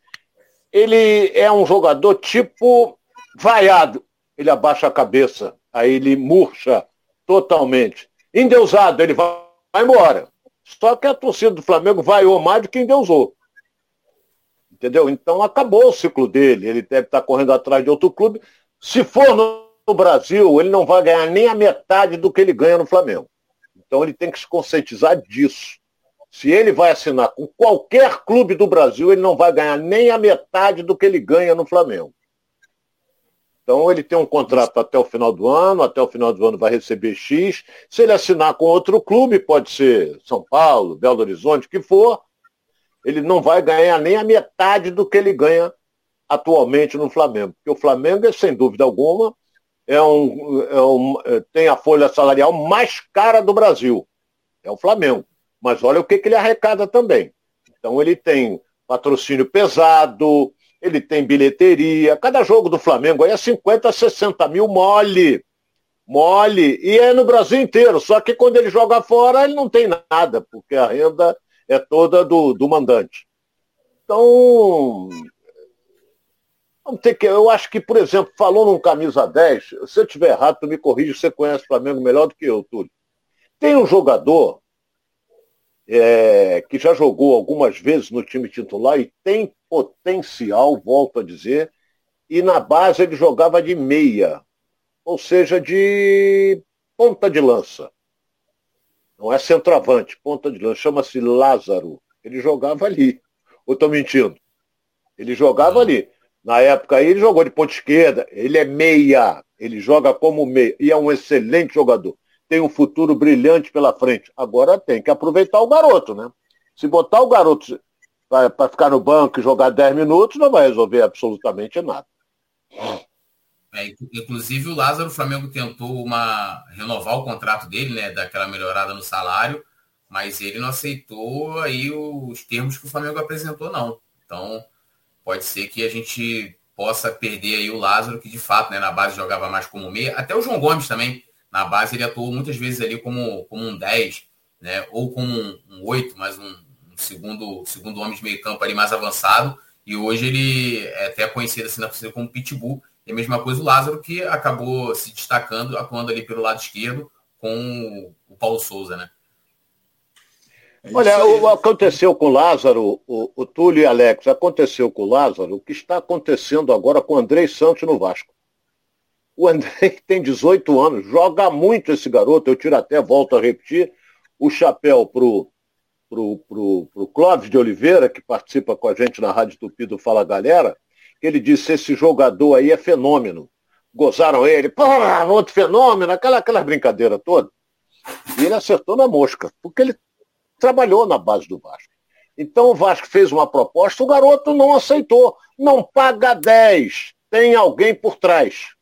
Ele é um jogador tipo vaiado, ele abaixa a cabeça, aí ele murcha totalmente. Endeusado, ele vai, vai embora. Só que a torcida do Flamengo vaiou mais do que endeusou. Entendeu? Então acabou o ciclo dele. Ele deve estar correndo atrás de outro clube. Se for no Brasil, ele não vai ganhar nem a metade do que ele ganha no Flamengo. Então ele tem que se conscientizar disso. Se ele vai assinar com qualquer clube do Brasil, ele não vai ganhar nem a metade do que ele ganha no Flamengo. Então ele tem um contrato até o final do ano, até o final do ano vai receber X. Se ele assinar com outro clube, pode ser São Paulo, Belo Horizonte, que for, ele não vai ganhar nem a metade do que ele ganha atualmente no Flamengo. Porque o Flamengo, é, sem dúvida alguma, é um, é um, é, tem a folha salarial mais cara do Brasil. É o Flamengo. Mas olha o que, que ele arrecada também. Então ele tem patrocínio pesado, ele tem bilheteria. Cada jogo do Flamengo aí é 50, 60 mil mole. Mole. E é no Brasil inteiro. Só que quando ele joga fora, ele não tem nada, porque a renda é toda do, do mandante. Então, vamos ter que. Eu acho que, por exemplo, falou num camisa 10, se eu estiver errado, tu me corrige, você conhece o Flamengo melhor do que eu, Túlio. Tem um jogador é, que já jogou algumas vezes no time titular e tem potencial, volto a dizer, e na base ele jogava de meia, ou seja, de ponta de lança. Não é centroavante, ponta de lança, chama-se Lázaro. Ele jogava ali. Ou estou mentindo? Ele jogava ali. Na época aí ele jogou de ponta esquerda. Ele é meia. Ele joga como meia. E é um excelente jogador. Tem um futuro brilhante pela frente. Agora tem que aproveitar o garoto, né? Se botar o garoto para ficar no banco e jogar 10 minutos, não vai resolver absolutamente nada. É, inclusive o Lázaro, o Flamengo tentou uma renovar o contrato dele, né, daquela melhorada no salário, mas ele não aceitou aí os termos que o Flamengo apresentou, não. Então, pode ser que a gente possa perder aí o Lázaro, que de fato, né, na base jogava mais como meia. Até o João Gomes também, na base ele atuou muitas vezes ali como, como um 10, né, ou como um, um 8, mas um, segundo, segundo homem de meio campo ali mais avançado. E hoje ele é até conhecido assim na torcida como Pitbull. E a mesma coisa o Lázaro, que acabou se destacando, atuando ali pelo lado esquerdo com o Paulo Souza, né? É Olha, o aconteceu com o Lázaro, o, o Túlio e Alex, aconteceu com o Lázaro o que está acontecendo agora com o Andrei Santos no Vasco. O Andrei tem 18 anos, joga muito esse garoto, eu tiro até, volto a repetir, o chapéu pro, pro, pro, pro Clóvis de Oliveira, que participa com a gente na Rádio Tupi do Fala Galera, que ele disse, esse jogador aí é fenômeno. Gozaram ele, pô, outro fenômeno, aquela, aquela brincadeira toda. E ele acertou na mosca, porque ele trabalhou na base do Vasco. Então o Vasco fez uma proposta, o garoto não aceitou. Não paga 10. Tem alguém por trás.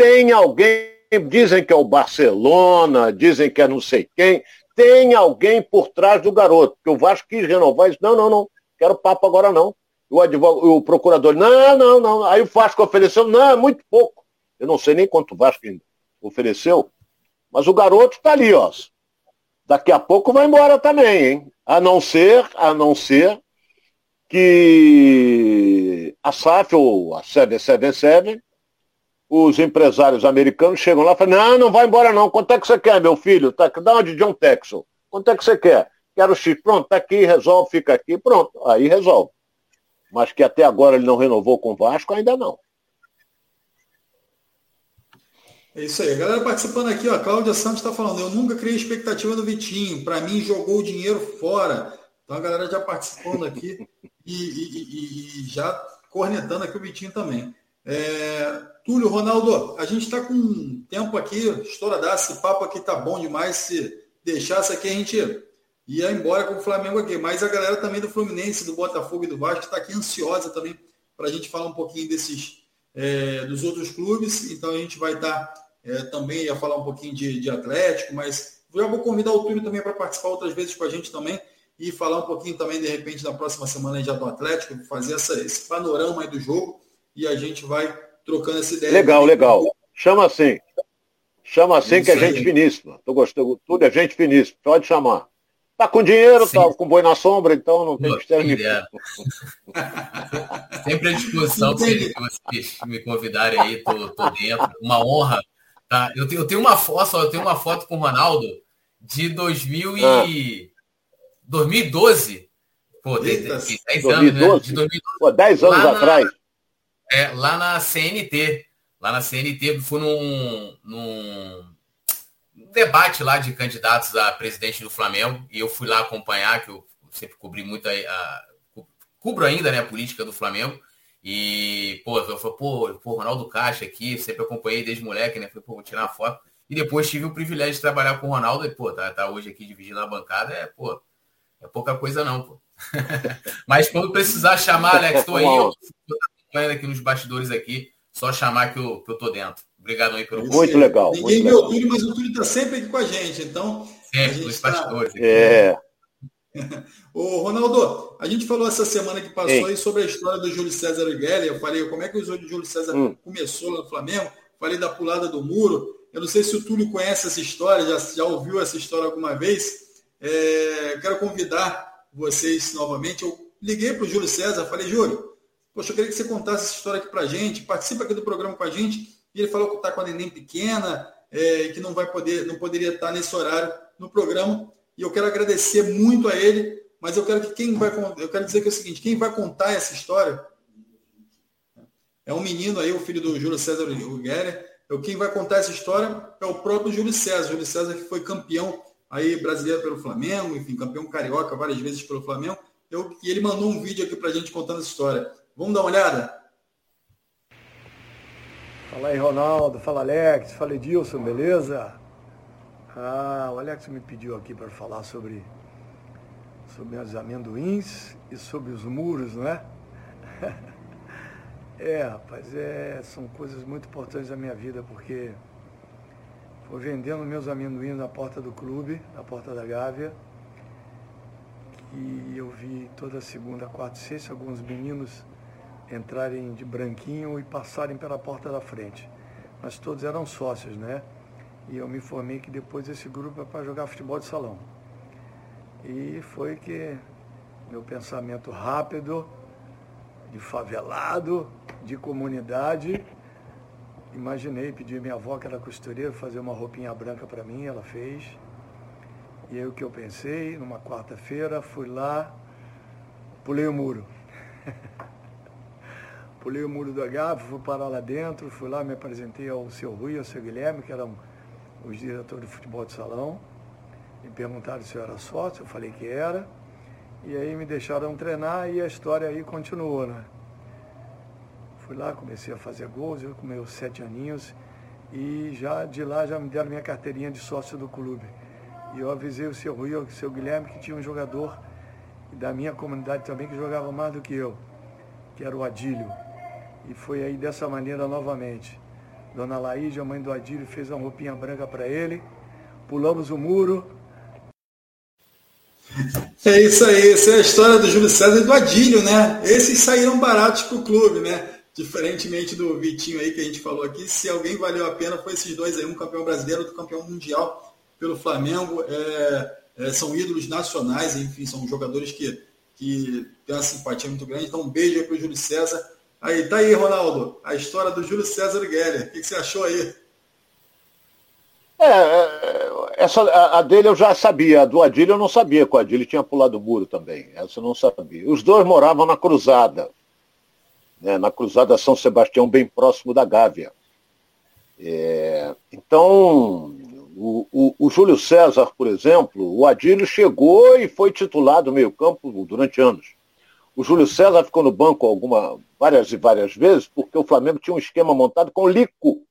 Tem alguém, dizem que é o Barcelona, dizem que é não sei quem, tem alguém por trás do garoto, porque o Vasco quis renovar isso. Não, não, não. quero papo agora não. O, advogado, o procurador, não, não, não. Aí o Vasco ofereceu, não, é muito pouco. Eu não sei nem quanto o Vasco ofereceu, mas o garoto está ali, ó. Daqui a pouco vai embora também, hein? A não ser, a não ser que a SAF ou a 777, os empresários americanos chegam lá e falam, não, não vai embora não. Quanto é que você quer, meu filho? Tá, dá uma de John Texel. Quanto é que você quer? Quero X. Pronto, tá aqui, resolve, fica aqui. Pronto, aí resolve. Mas que até agora ele não renovou com o Vasco, ainda não. É isso aí. A galera participando aqui, ó, a Cláudia Santos está falando, eu nunca criei expectativa no Vitinho. Para mim, jogou o dinheiro fora. Então a galera já participando aqui e, e, e, e já cornetando aqui o Vitinho também. É, Túlio, Ronaldo, a gente está com tempo aqui, estouradaço, esse papo aqui tá bom demais. Se deixasse aqui, a gente ia embora com o Flamengo aqui. Mas a galera também do Fluminense, do Botafogo e do Vasco está aqui ansiosa também para a gente falar um pouquinho desses é, dos outros clubes, então a gente vai estar é, também a falar um pouquinho de, de Atlético, mas já vou convidar o Túlio também para participar outras vezes com a gente também e falar um pouquinho também, de repente, na próxima semana já do Atlético, fazer essa, esse panorama aí do jogo e a gente vai trocando essa ideia. Legal, legal. Chama assim. Chama assim Isso que é gente aí. finíssima. Tô gostando, tudo é gente finíssima. Pode chamar. Tá com dinheiro, Sim. tá com boi na sombra, então não tem mistério nenhum. Sempre à disposição se vocês me convidarem aí, tô, tô, dentro. Uma honra. Tá? Eu, tenho, eu tenho uma foto, eu tenho uma foto com o Ronaldo de 2000 e... Ah. 2012. Pô, tem, 10 anos, né? De 2012. Pô, 10 anos lá atrás. É, lá na CNT. Lá na CNT, fui num, num debate lá de candidatos a presidente do Flamengo e eu fui lá acompanhar, que eu sempre cobri muito a, a cubro ainda né, a política do Flamengo. E, pô, eu falei, pô, pô, Ronaldo Caixa aqui, sempre acompanhei desde moleque, né? Falei, pô, vou tirar uma foto. E depois tive o privilégio de trabalhar com o Ronaldo e, pô, tá, tá hoje aqui dividindo a bancada, é, pô, é pouca coisa não, pô. Mas quando precisar chamar, Alex, tô aí, eu tô acompanhando aqui nos bastidores aqui, só chamar que eu, que eu tô dentro. Obrigado aí pelo Muito legal. Ninguém viu o Túlio, mas o Túlio está sempre aqui com a gente. Então. Sempre, nos tá... bastidores. É. Ô, Ronaldo, a gente falou essa semana que passou Ei. aí sobre a história do Júlio César Guelli. Eu falei como é que o Júlio César hum. começou no Flamengo. Falei da pulada do muro. Eu não sei se o Túlio conhece essa história, já, já ouviu essa história alguma vez. É, quero convidar vocês novamente. Eu liguei para o Júlio César, falei, Júlio, poxa, eu queria que você contasse essa história aqui para a gente, participa aqui do programa com a gente e ele falou que está com a neném pequena, é, que não vai poder, não poderia estar nesse horário no programa. E eu quero agradecer muito a ele, mas eu quero que quem vai eu quero dizer que é o seguinte, quem vai contar essa história é um menino aí, o filho do Júlio César Guerra. Eu quem vai contar essa história é o próprio Júlio César, Júlio César que foi campeão aí brasileiro pelo Flamengo, enfim, campeão carioca várias vezes pelo Flamengo. Eu, e ele mandou um vídeo aqui para a gente contando essa história. Vamos dar uma olhada? Fala aí, Ronaldo. Fala, Alex. Fala, Edilson, beleza? Ah, o Alex me pediu aqui para falar sobre, sobre os amendoins e sobre os muros, né? é, rapaz, é, são coisas muito importantes da minha vida, porque foi vendendo meus amendoins na porta do clube, na porta da Gávea, e eu vi toda segunda, quarta sexta alguns meninos entrarem de branquinho e passarem pela porta da frente. Mas todos eram sócios, né? E eu me informei que depois esse grupo é para jogar futebol de salão. E foi que meu pensamento rápido, de favelado, de comunidade, imaginei, pedi a minha avó, que era costureira, fazer uma roupinha branca para mim, ela fez. E aí o que eu pensei, numa quarta-feira, fui lá, pulei o muro. Pulei o muro do Agave, fui parar lá dentro, fui lá, me apresentei ao seu Rui ao seu Guilherme, que eram os diretores de futebol de salão. Me perguntaram se eu era sócio, eu falei que era. E aí me deixaram treinar e a história aí continuou, né? Fui lá, comecei a fazer gols, eu com meus sete aninhos. E já de lá já me deram minha carteirinha de sócio do clube. E eu avisei o seu Rui o seu Guilherme que tinha um jogador da minha comunidade também que jogava mais do que eu, que era o Adílio. E foi aí dessa maneira novamente. Dona Laíde, a mãe do Adílio, fez uma roupinha branca para ele. Pulamos o muro. É isso aí, essa é a história do Júlio César e do Adílio, né? Esses saíram baratos para o clube, né? Diferentemente do Vitinho aí que a gente falou aqui, se alguém valeu a pena foi esses dois aí, um campeão brasileiro, outro campeão mundial pelo Flamengo. É, é, são ídolos nacionais, enfim, são jogadores que, que têm uma simpatia muito grande. Então, um beijo aí para o Júlio César. Aí, tá aí, Ronaldo, a história do Júlio César Geller. O que, que você achou aí? É, é, essa, a, dele eu já sabia, a do Adílio eu não sabia que o Adílio tinha pulado o muro também. Essa eu não sabia. Os dois moravam na Cruzada, né, na Cruzada São Sebastião, bem próximo da Gávea. É, então, o, o, o, Júlio César, por exemplo, o Adílio chegou e foi titular do meio-campo durante anos. O Júlio César ficou no banco alguma, várias e várias vezes, porque o Flamengo tinha um esquema montado com Lico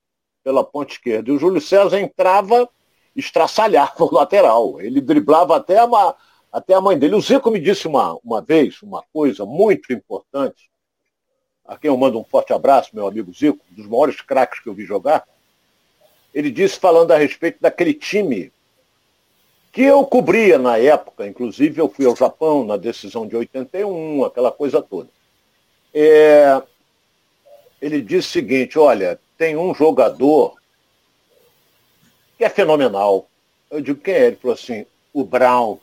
pela ponta esquerda. E o Júlio César entrava, estraçalhava o lateral. Ele driblava até a, até a mãe dele. O Zico me disse uma, uma vez uma coisa muito importante, a quem eu mando um forte abraço, meu amigo Zico, um dos maiores craques que eu vi jogar. Ele disse, falando a respeito daquele time que eu cobria na época, inclusive eu fui ao Japão na decisão de 81, aquela coisa toda. É, ele disse o seguinte, olha, tem um jogador que é fenomenal. Eu digo, quem é? Ele falou assim, o Brown.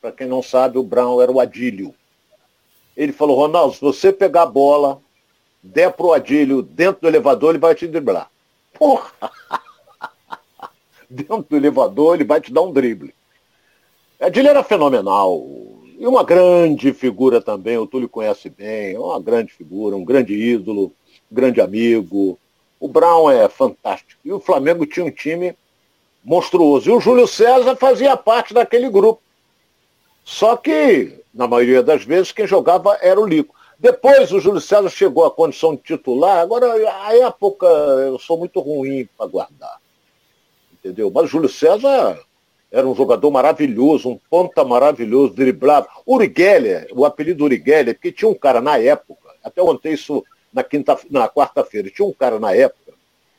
Para quem não sabe, o Brown era o Adílio. Ele falou, Ronaldo, se você pegar a bola, der pro Adílio dentro do elevador, ele vai te driblar. Porra! dentro do elevador, ele vai te dar um drible. Adílio era fenomenal. E uma grande figura também, o Túlio conhece bem, uma grande figura, um grande ídolo, grande amigo, o Brown é fantástico. E o Flamengo tinha um time monstruoso. E o Júlio César fazia parte daquele grupo. Só que, na maioria das vezes, quem jogava era o Lico. Depois o Júlio César chegou à condição de titular. Agora, a época, eu sou muito ruim para guardar. Entendeu? Mas o Júlio César era um jogador maravilhoso, um ponta maravilhoso, driblava. Uri Geller, o apelido Uri Geller, porque tinha um cara na época, até ontem isso na, quinta, na quarta-feira. Tinha um cara na época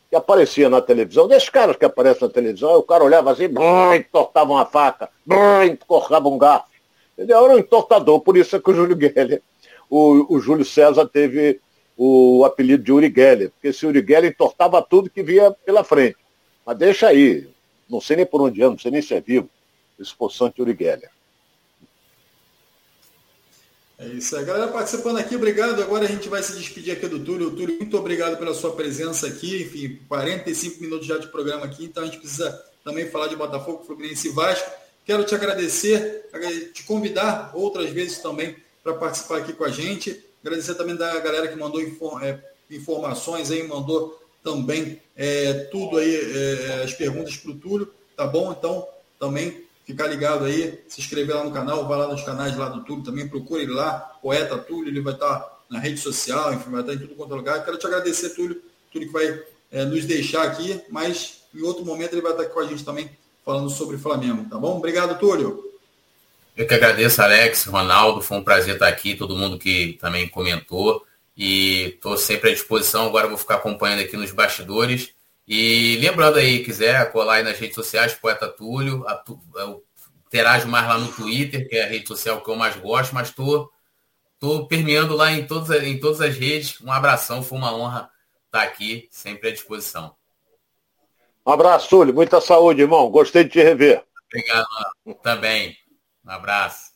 que aparecia na televisão, desses caras que aparecem na televisão, o cara olhava assim, brrr, entortava uma faca, brrr, cortava um garfo. Entendeu? Era um entortador, por isso é que o Júlio Geller, o, o Júlio César teve o apelido de Uri porque esse Uri entortava tudo que via pela frente. Mas deixa aí, não sei nem por onde anda, não sei nem se é vivo, esse poçante Uri Geller. É isso aí. Galera participando aqui, obrigado. Agora a gente vai se despedir aqui do Túlio. Túlio, muito obrigado pela sua presença aqui. Enfim, 45 minutos já de programa aqui, então a gente precisa também falar de Botafogo, Fluminense e Vasco. Quero te agradecer, te convidar outras vezes também para participar aqui com a gente. Agradecer também da galera que mandou é, informações aí, mandou também é, tudo aí, é, as perguntas para o Túlio, tá bom? Então, também ficar ligado aí, se inscrever lá no canal, vai lá nos canais lá do Túlio também, procure ele lá, Poeta Túlio, ele vai estar na rede social, enfim, vai estar em tudo quanto é lugar. Quero te agradecer, Túlio, Túlio que vai é, nos deixar aqui, mas em outro momento ele vai estar aqui com a gente também falando sobre Flamengo, tá bom? Obrigado, Túlio. Eu que agradeço, Alex, Ronaldo, foi um prazer estar aqui, todo mundo que também comentou. E estou sempre à disposição, agora vou ficar acompanhando aqui nos bastidores. E lembrando aí, quiser colar aí nas redes sociais, Poeta Túlio, eu interajo mais lá no Twitter, que é a rede social que eu mais gosto, mas estou tô, tô permeando lá em todas, em todas as redes. Um abração, foi uma honra estar aqui, sempre à disposição. Um abraço, Túlio, muita saúde, irmão. Gostei de te rever. Obrigado, também. Um abraço.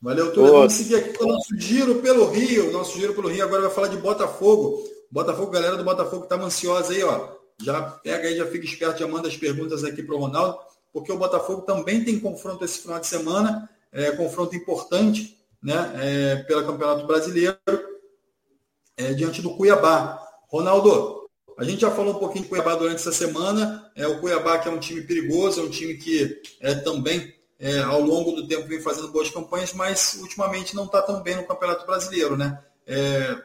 Valeu, Túlio. Vamos seguir aqui com o nosso giro pelo Rio. Nosso giro pelo Rio agora vai falar de Botafogo. Botafogo, galera do Botafogo que tá ansiosa aí, ó. Já pega aí, já fica esperto, já manda as perguntas aqui para o Ronaldo, porque o Botafogo também tem confronto esse final de semana, é, confronto importante, né, é, pelo Campeonato Brasileiro, é, diante do Cuiabá. Ronaldo, a gente já falou um pouquinho de Cuiabá durante essa semana. É, o Cuiabá que é um time perigoso, é um time que é, também é, ao longo do tempo vem fazendo boas campanhas, mas ultimamente não está tão bem no Campeonato Brasileiro, né? É,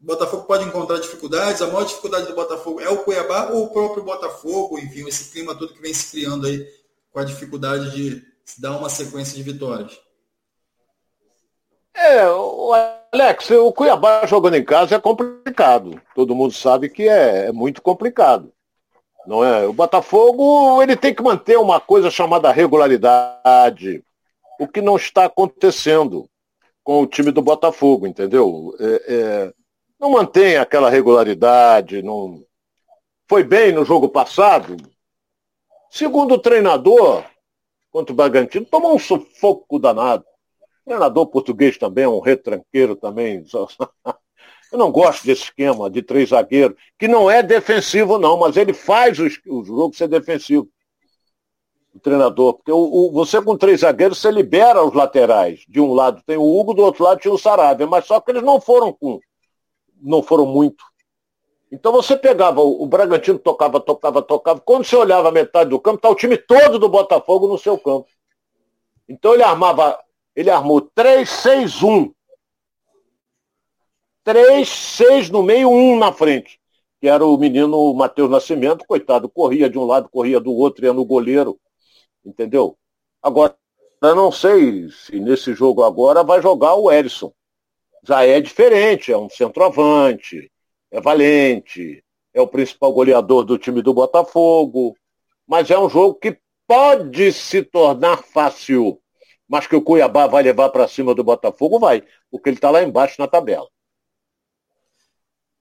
Botafogo pode encontrar dificuldades, a maior dificuldade do Botafogo é o Cuiabá ou o próprio Botafogo, enfim, esse clima todo que vem se criando aí com a dificuldade de dar uma sequência de vitórias. É, Alex, o Cuiabá jogando em casa é complicado. Todo mundo sabe que é, é muito complicado. Não é? O Botafogo ele tem que manter uma coisa chamada regularidade. o que não está acontecendo com o time do Botafogo, entendeu? É, é, não mantém aquela regularidade, não foi bem no jogo passado. Segundo o treinador, contra o Bragantino, tomou um sufoco danado. O treinador português também, um retranqueiro também. Eu não gosto desse esquema de três zagueiros, que não é defensivo, não, mas ele faz o, o jogo ser defensivo. O treinador. Porque o, o, você com três zagueiros, você libera os laterais. De um lado tem o Hugo, do outro lado tinha o Saravia, mas só que eles não foram com. Não foram muito. Então você pegava, o Bragantino tocava, tocava, tocava. Quando você olhava a metade do campo, tá o time todo do Botafogo no seu campo. Então ele armava, ele armou 3-6-1. 3-6 no meio, 1 na frente. Que era o menino Matheus Nascimento, coitado, corria de um lado, corria do outro, ia no goleiro. Entendeu? Agora, eu não sei se nesse jogo agora vai jogar o Erisson. Já é diferente, é um centroavante é valente, é o principal goleador do time do Botafogo, mas é um jogo que pode se tornar fácil, mas que o Cuiabá vai levar para cima do Botafogo, vai, porque ele está lá embaixo na tabela.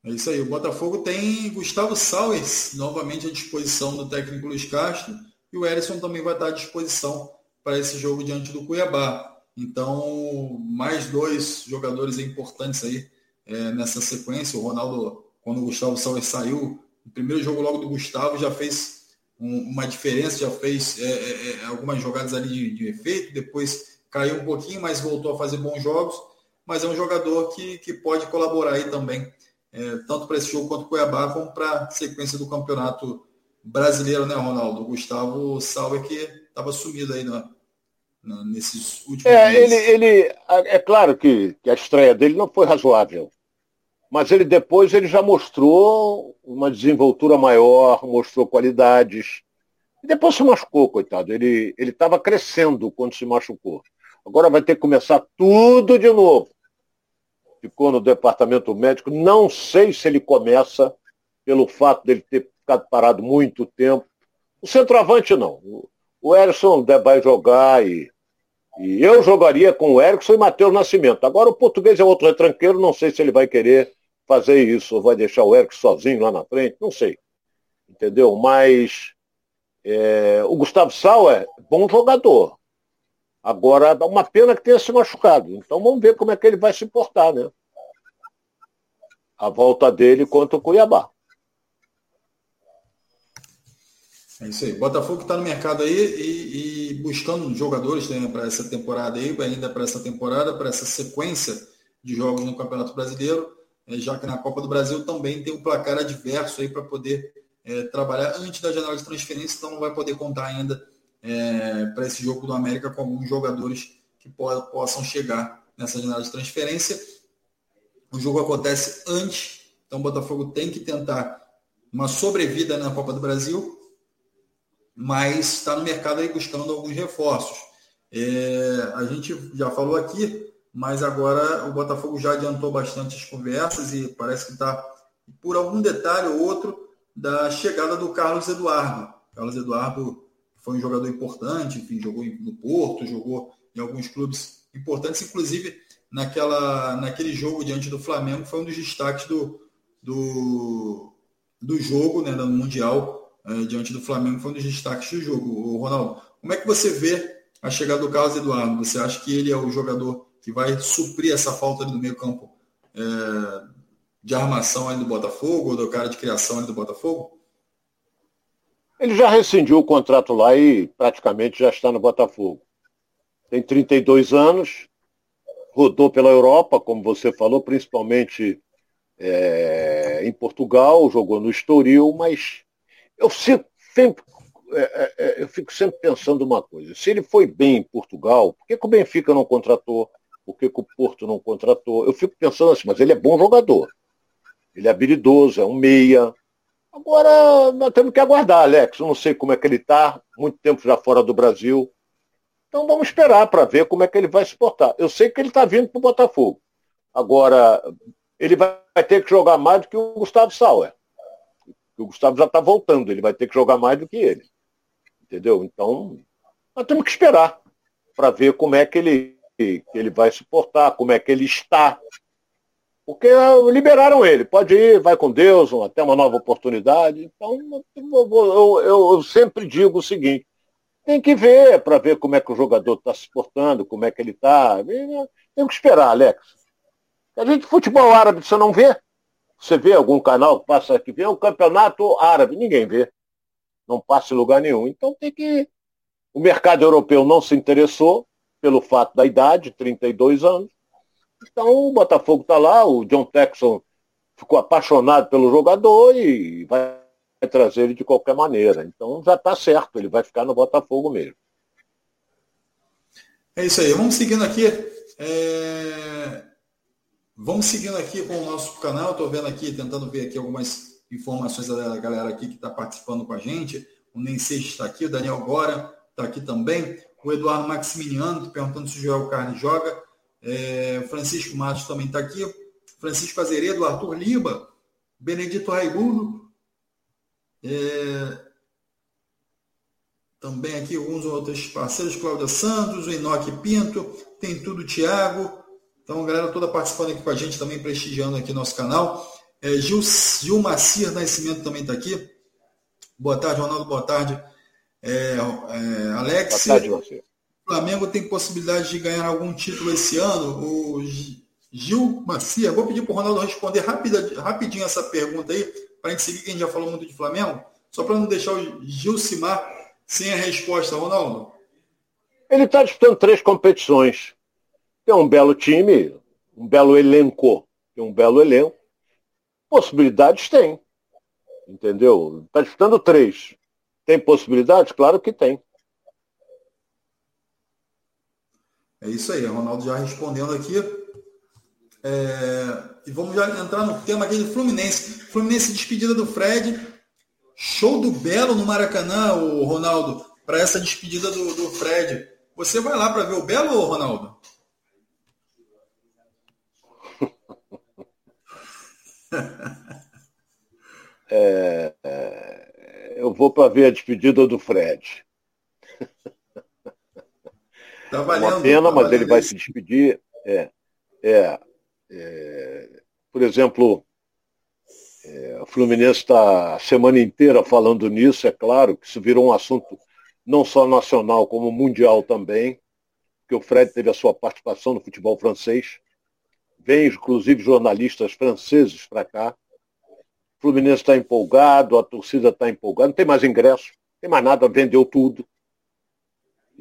É isso aí, o Botafogo tem Gustavo Sauers novamente à disposição do técnico Luiz Castro e o Erisson também vai estar à disposição para esse jogo diante do Cuiabá. Então, mais dois jogadores importantes aí é, nessa sequência. O Ronaldo, quando o Gustavo Sauer saiu, o primeiro jogo logo do Gustavo já fez um, uma diferença, já fez é, é, é, algumas jogadas ali de, de, efeito, depois caiu um pouquinho, mas voltou a fazer bons jogos. Mas é um jogador que, que pode colaborar aí também, é, tanto para esse jogo quanto o Cuiabá, como para a sequência do campeonato brasileiro, né, Ronaldo? O Gustavo Sauer que estava sumido aí na, nesses últimos é, Ele, ele, é claro que, que a estreia dele não foi razoável mas ele depois ele já mostrou uma desenvoltura maior, mostrou qualidades. E depois se machucou, coitado. Ele estava crescendo quando se machucou. Agora vai ter que começar tudo de novo. Ficou no departamento médico. Não sei se ele começa pelo fato dele ter ficado parado muito tempo. O centroavante não. O Erson vai jogar e, e eu jogaria com o Erickson e Matheus Nascimento. Agora o português é outro retranqueiro, não sei se ele vai querer fazer isso, ou vai deixar o Eric sozinho lá na frente, não sei. Entendeu? Mas é, o Gustavo Sal é bom jogador. Agora dá uma pena que tenha se machucado. Então vamos ver como é que ele vai se portar, né? A volta dele contra o Cuiabá. É isso aí. Botafogo está no mercado aí e, e buscando jogadores né, para essa temporada aí, ainda para essa temporada, para essa sequência de jogos no Campeonato Brasileiro. É, já que na Copa do Brasil também tem um placar adverso aí para poder é, trabalhar antes da janela de transferência, então não vai poder contar ainda é, para esse jogo do América com alguns jogadores que po possam chegar nessa janela de transferência. O jogo acontece antes, então o Botafogo tem que tentar uma sobrevida na Copa do Brasil, mas está no mercado aí buscando alguns reforços. É, a gente já falou aqui mas agora o Botafogo já adiantou bastante as conversas e parece que está, por algum detalhe ou outro, da chegada do Carlos Eduardo. Carlos Eduardo foi um jogador importante, enfim, jogou no Porto, jogou em alguns clubes importantes, inclusive naquela, naquele jogo diante do Flamengo, foi um dos destaques do, do, do jogo, né, no Mundial, é, diante do Flamengo, foi um dos destaques do jogo. Ronaldo, como é que você vê a chegada do Carlos Eduardo? Você acha que ele é o jogador que vai suprir essa falta do meio campo é, de armação ali do Botafogo, ou do cara de criação ali do Botafogo? Ele já rescindiu o contrato lá e praticamente já está no Botafogo. Tem 32 anos, rodou pela Europa, como você falou, principalmente é, em Portugal, jogou no Estoril, mas eu sempre, é, é, é, eu fico sempre pensando uma coisa. Se ele foi bem em Portugal, por que, que o Benfica não contratou? por que, que o Porto não contratou? Eu fico pensando assim, mas ele é bom jogador. Ele é habilidoso, é um meia. Agora nós temos que aguardar, Alex. Eu não sei como é que ele está, muito tempo já fora do Brasil. Então vamos esperar para ver como é que ele vai se portar. Eu sei que ele está vindo para o Botafogo. Agora, ele vai ter que jogar mais do que o Gustavo Sauer. O Gustavo já está voltando, ele vai ter que jogar mais do que ele. Entendeu? Então, nós temos que esperar para ver como é que ele, que ele vai se portar, como é que ele está. Porque liberaram ele, pode ir, vai com Deus, até uma nova oportunidade. Então, eu, eu, eu sempre digo o seguinte, tem que ver para ver como é que o jogador está se portando, como é que ele está. Tem que esperar, Alex. A gente, futebol árabe, você não vê? Você vê algum canal que passa aqui, vê o campeonato árabe, ninguém vê. Não passa em lugar nenhum. Então tem que. O mercado europeu não se interessou pelo fato da idade, 32 anos. Então o Botafogo está lá, o John Texon ficou apaixonado pelo jogador e vai trazer ele de qualquer maneira. Então já está certo, ele vai ficar no Botafogo mesmo. É isso aí. Vamos seguindo aqui. É... Vamos seguindo aqui com o nosso canal. Estou vendo aqui, tentando ver aqui algumas informações da galera aqui que está participando com a gente. O Nensei está aqui, o Daniel Gora está aqui também. O Eduardo Maximiliano perguntando se o Joel Carne joga. É... Francisco Matos também está aqui. Francisco Azeredo, Arthur Liba, Benedito Raimundo, é, também aqui alguns outros parceiros, Cláudia Santos, o Enoque Pinto, tem tudo Thiago. Então, galera toda participando aqui com a gente, também prestigiando aqui nosso canal. É, Gil, Gil Macir Nascimento também está aqui. Boa tarde, Ronaldo, boa tarde. É, é, Alex. Boa tarde, você. Flamengo tem possibilidade de ganhar algum título esse ano? O Gil Macia, vou pedir para o Ronaldo responder rapida, rapidinho essa pergunta aí, para a gente seguir, que a gente já falou muito de Flamengo, só para não deixar o Gilcimar sem a resposta, Ronaldo. Ele está disputando três competições. Tem um belo time, um belo elenco, tem um belo elenco. Possibilidades tem. Entendeu? Está disputando três. Tem possibilidades? Claro que tem. É isso aí, Ronaldo já respondendo aqui. É, e vamos já entrar no tema aqui do Fluminense. Fluminense despedida do Fred. Show do Belo no Maracanã, o Ronaldo, para essa despedida do, do Fred. Você vai lá para ver o Belo, Ronaldo? É, é, eu vou para ver a despedida do Fred. Tá valendo, é uma pena, tá mas ele vai se despedir. É, é, é, por exemplo, é, o Fluminense está a semana inteira falando nisso, é claro que isso virou um assunto não só nacional, como mundial também, que o Fred teve a sua participação no futebol francês. Vem, inclusive, jornalistas franceses para cá. O Fluminense está empolgado, a torcida está empolgada, não tem mais ingresso, não tem mais nada, vendeu tudo.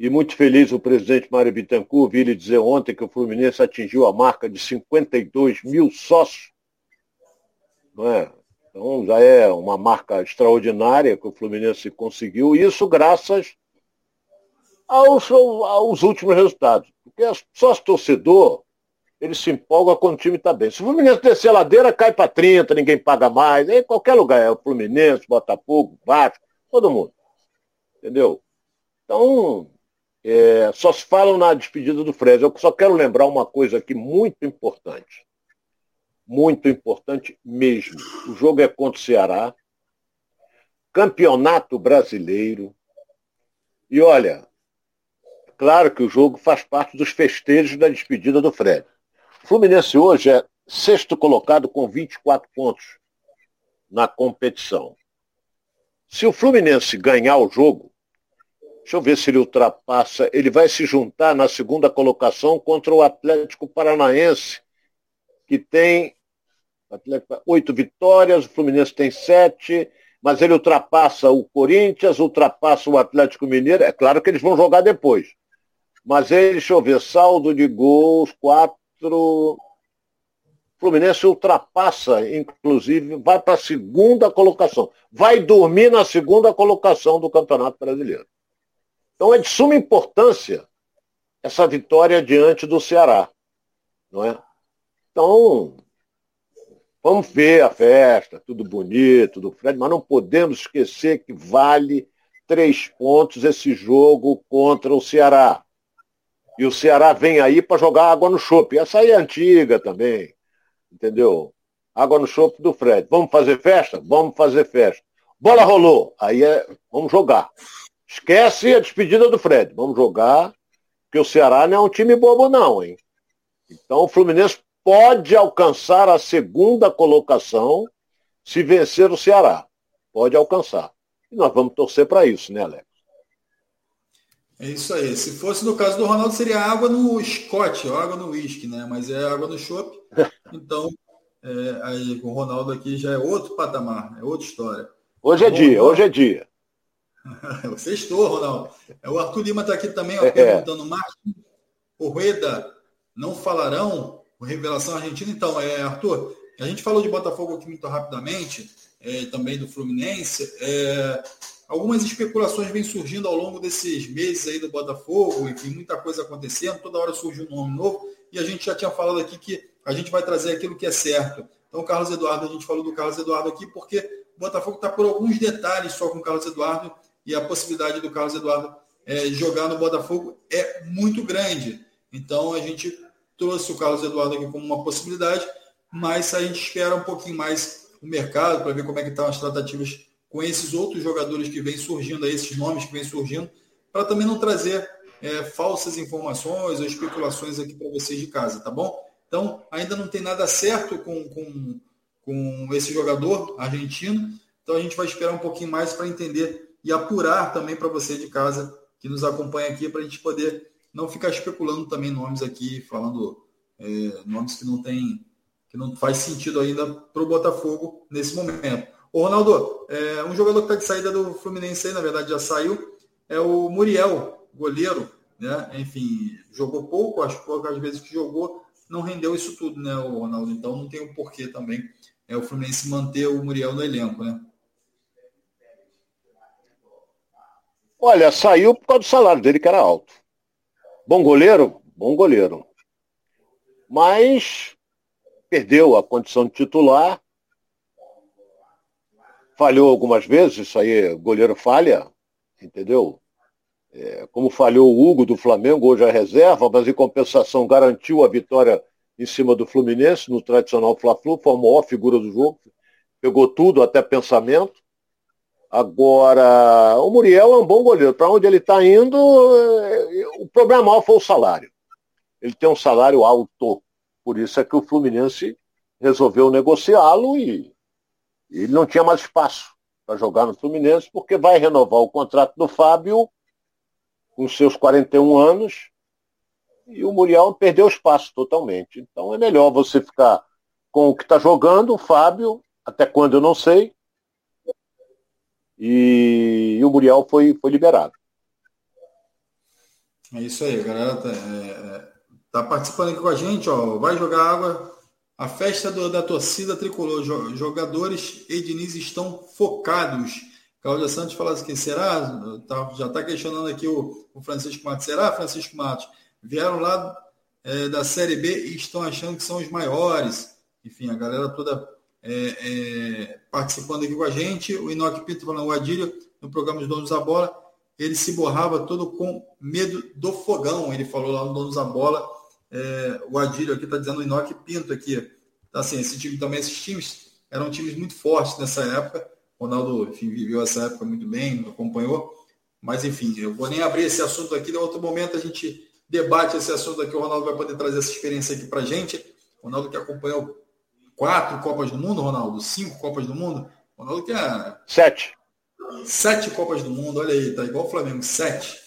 E muito feliz o presidente Mário Bittencourt, vi ele dizer ontem que o Fluminense atingiu a marca de 52 mil sócios. Não é? Então já é uma marca extraordinária que o Fluminense conseguiu, isso graças aos, aos últimos resultados. Porque sócio torcedor, ele se empolga quando o time está bem. Se o Fluminense descer a ladeira, cai para 30, ninguém paga mais. Em qualquer lugar, é o Fluminense, Botafogo, Vasco, todo mundo. Entendeu? Então, é, só se falam na despedida do Fred. Eu só quero lembrar uma coisa aqui muito importante. Muito importante mesmo. O jogo é contra o Ceará. Campeonato brasileiro. E olha, claro que o jogo faz parte dos festejos da despedida do Fred. O Fluminense hoje é sexto colocado com 24 pontos na competição. Se o Fluminense ganhar o jogo, Deixa eu ver se ele ultrapassa. Ele vai se juntar na segunda colocação contra o Atlético Paranaense, que tem oito vitórias, o Fluminense tem sete, mas ele ultrapassa o Corinthians, ultrapassa o Atlético Mineiro. É claro que eles vão jogar depois. Mas ele, deixa eu ver, saldo de gols, quatro. Fluminense ultrapassa, inclusive, vai para a segunda colocação. Vai dormir na segunda colocação do Campeonato Brasileiro. Então é de suma importância essa vitória diante do Ceará. Não é? Então, vamos ver a festa, tudo bonito do Fred, mas não podemos esquecer que vale três pontos esse jogo contra o Ceará. E o Ceará vem aí para jogar água no chope. Essa aí é antiga também. Entendeu? Água no chope do Fred. Vamos fazer festa? Vamos fazer festa. Bola rolou. Aí é. Vamos jogar. Esquece a despedida do Fred. Vamos jogar Porque o Ceará não é um time bobo, não, hein? Então o Fluminense pode alcançar a segunda colocação se vencer o Ceará. Pode alcançar. E nós vamos torcer para isso, né, Alex? É isso aí. Se fosse no caso do Ronaldo, seria água no Scott, água no whisky, né? Mas é água no chopp. Então, é, aí com o Ronaldo aqui já é outro patamar, é outra história. Hoje é Bom, dia, hoje é dia. Você estou, Ronaldo. É, o Arthur Lima está aqui também, ó, é. perguntando, Marcos Rueda, não falarão revelação argentina? Então, é, Arthur, a gente falou de Botafogo aqui muito rapidamente, é, também do Fluminense. É, algumas especulações vêm surgindo ao longo desses meses aí do Botafogo, enfim, muita coisa acontecendo, toda hora surge um nome novo, e a gente já tinha falado aqui que a gente vai trazer aquilo que é certo. Então, Carlos Eduardo, a gente falou do Carlos Eduardo aqui, porque o Botafogo está por alguns detalhes só com o Carlos Eduardo, e a possibilidade do Carlos Eduardo é, jogar no Botafogo é muito grande. Então, a gente trouxe o Carlos Eduardo aqui como uma possibilidade, mas a gente espera um pouquinho mais o mercado para ver como é que estão as tratativas com esses outros jogadores que vêm surgindo, esses nomes que vêm surgindo, para também não trazer é, falsas informações ou especulações aqui para vocês de casa, tá bom? Então, ainda não tem nada certo com, com, com esse jogador argentino, então a gente vai esperar um pouquinho mais para entender e apurar também para você de casa que nos acompanha aqui, para a gente poder não ficar especulando também nomes aqui, falando é, nomes que não tem, que não faz sentido ainda para o Botafogo nesse momento. O Ronaldo, é, um jogador que está de saída do Fluminense aí, na verdade já saiu, é o Muriel, goleiro, né? Enfim, jogou pouco, as poucas vezes que jogou, não rendeu isso tudo, né, o Ronaldo? Então não tem um porquê também é o Fluminense manter o Muriel no elenco, né? Olha, saiu por causa do salário dele, que era alto. Bom goleiro? Bom goleiro. Mas perdeu a condição de titular. Falhou algumas vezes, isso aí, goleiro falha, entendeu? É, como falhou o Hugo do Flamengo, hoje é reserva, mas em compensação garantiu a vitória em cima do Fluminense, no tradicional Fla-Flu, foi a maior figura do jogo, pegou tudo, até pensamento. Agora, o Muriel é um bom goleiro. Para onde ele está indo, é, o problema maior foi o salário. Ele tem um salário alto. Por isso é que o Fluminense resolveu negociá-lo e ele não tinha mais espaço para jogar no Fluminense, porque vai renovar o contrato do Fábio com seus 41 anos e o Muriel perdeu espaço totalmente. Então é melhor você ficar com o que está jogando, o Fábio, até quando eu não sei, e, e o Muriel foi, foi liberado. É isso aí, galera tá, é, é, tá, participando aqui com a gente, ó. Vai jogar água. A festa do, da torcida tricolor. Jogadores Ediniz estão focados. Cláudia Santos fala assim, será? Tá, já está questionando aqui o, o, Francisco Matos. Será, Francisco Matos? Vieram lá é, da Série B e estão achando que são os maiores. Enfim, a galera toda é, é, participando aqui com a gente. O Inoque Pinto falando, o Adílio, no programa dos Donos da Bola, ele se borrava todo com medo do fogão. Ele falou lá no Donos da Bola. É, o Adílio aqui está dizendo o Inoque Pinto aqui. Então, assim, esse time também, esses times eram times muito fortes nessa época. O Ronaldo, enfim, viveu essa época muito bem, acompanhou. Mas, enfim, eu vou nem abrir esse assunto aqui. Em outro momento a gente debate esse assunto aqui. O Ronaldo vai poder trazer essa experiência aqui para gente. O Ronaldo que acompanhou quatro Copas do Mundo, Ronaldo? Cinco Copas do Mundo? Ronaldo que é. Sete. Sete Copas do Mundo, olha aí, tá igual o Flamengo, sete.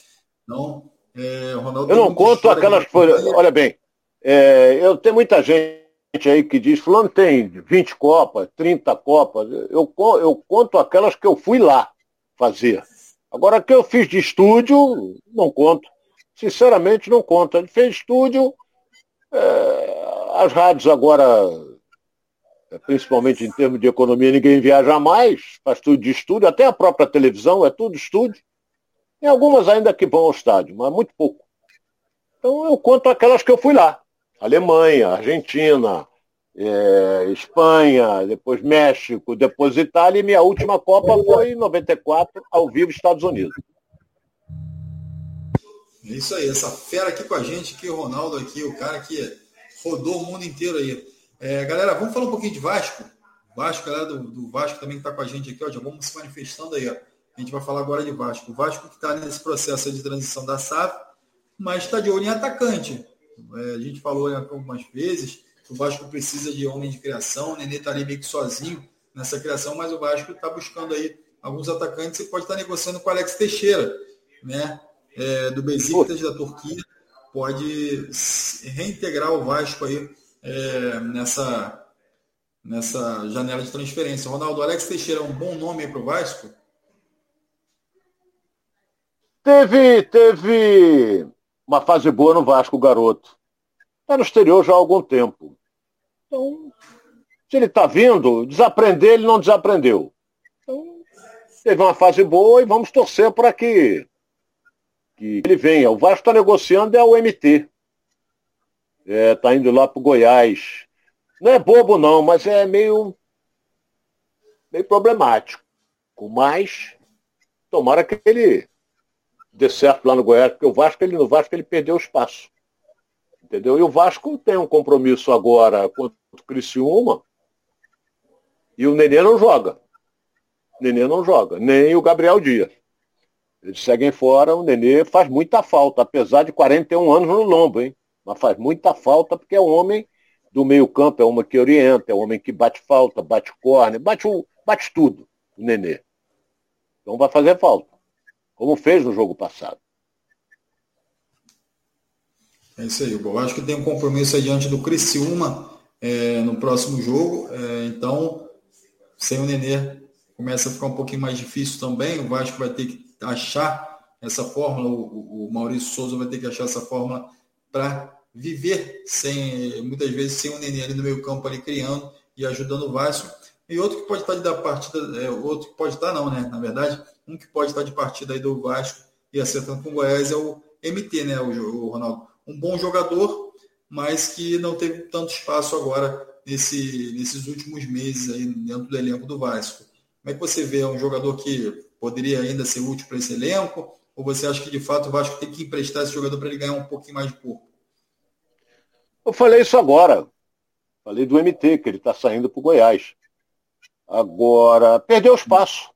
Então, é, Ronaldo. Eu não conto aquelas coisas. Olha bem, é, eu tenho muita gente aí que diz, fulano tem 20 Copas, 30 Copas. Eu, eu conto aquelas que eu fui lá fazer. Agora, que eu fiz de estúdio, não conto. Sinceramente, não conto. Ele fez estúdio, é, as rádios agora principalmente em termos de economia, ninguém viaja mais, faz tudo de estúdio, até a própria televisão é tudo estúdio. Tem algumas ainda que vão ao estádio, mas muito pouco. Então eu conto aquelas que eu fui lá. Alemanha, Argentina, é, Espanha, depois México, depois Itália, e minha última Copa foi em 94, ao vivo, Estados Unidos. É isso aí, essa fera aqui com a gente, aqui, o Ronaldo aqui, o cara que rodou o mundo inteiro aí. É, galera, vamos falar um pouquinho de Vasco. Vasco, galera do, do Vasco também que está com a gente aqui, ó, já vamos se manifestando aí. Ó. A gente vai falar agora de Vasco. O Vasco que está nesse processo de transição da SAF, mas está de olho em atacante. É, a gente falou algumas vezes que o Vasco precisa de homem de criação, o Nenê está ali meio que sozinho nessa criação, mas o Vasco está buscando aí alguns atacantes e pode estar tá negociando com o Alex Teixeira, né? É, do Besiktas da Turquia, pode reintegrar o Vasco aí é, nessa, nessa janela de transferência. Ronaldo, Alex Teixeira é um bom nome para o Vasco? Teve, teve uma fase boa no Vasco, garoto. Está no exterior já há algum tempo. Então, se ele está vindo, desaprender, ele não desaprendeu. Então, teve uma fase boa e vamos torcer para que, que ele venha. O Vasco está negociando é o MT. É, tá indo lá para o Goiás. Não é bobo não, mas é meio, meio problemático. Mas tomara que ele dê certo lá no Goiás, porque o Vasco, ele, no Vasco ele perdeu espaço. Entendeu? E o Vasco tem um compromisso agora contra o Criciúma e o Nenê não joga. Nenê não joga, nem o Gabriel Dias. Eles seguem fora, o Nenê faz muita falta, apesar de 41 anos no lombo, hein? Mas faz muita falta porque é um homem do meio campo, é um homem que orienta, é um homem que bate falta, bate corne, bate, bate tudo, o Nenê. Então vai fazer falta como fez no jogo passado. É isso aí, eu acho que tem um compromisso diante do Criciúma é, no próximo jogo, é, então sem o Nenê começa a ficar um pouquinho mais difícil também, o Vasco vai ter que achar essa fórmula, o, o Maurício Souza vai ter que achar essa fórmula para viver sem, muitas vezes sem o Nenê ali no meio campo ali criando e ajudando o Vasco. E outro que pode estar da partida, é, outro que pode estar não, né? Na verdade, um que pode estar de partida aí do Vasco e acertando com o Goiás é o MT, né, o, o Ronaldo? Um bom jogador, mas que não teve tanto espaço agora nesse, nesses últimos meses aí dentro do elenco do Vasco. Como é que você vê? É um jogador que poderia ainda ser útil para esse elenco? Ou você acha que de fato o Vasco tem que emprestar esse jogador para ele ganhar um pouquinho mais de corpo? Eu falei isso agora. Falei do MT, que ele está saindo para o Goiás. Agora, perdeu espaço.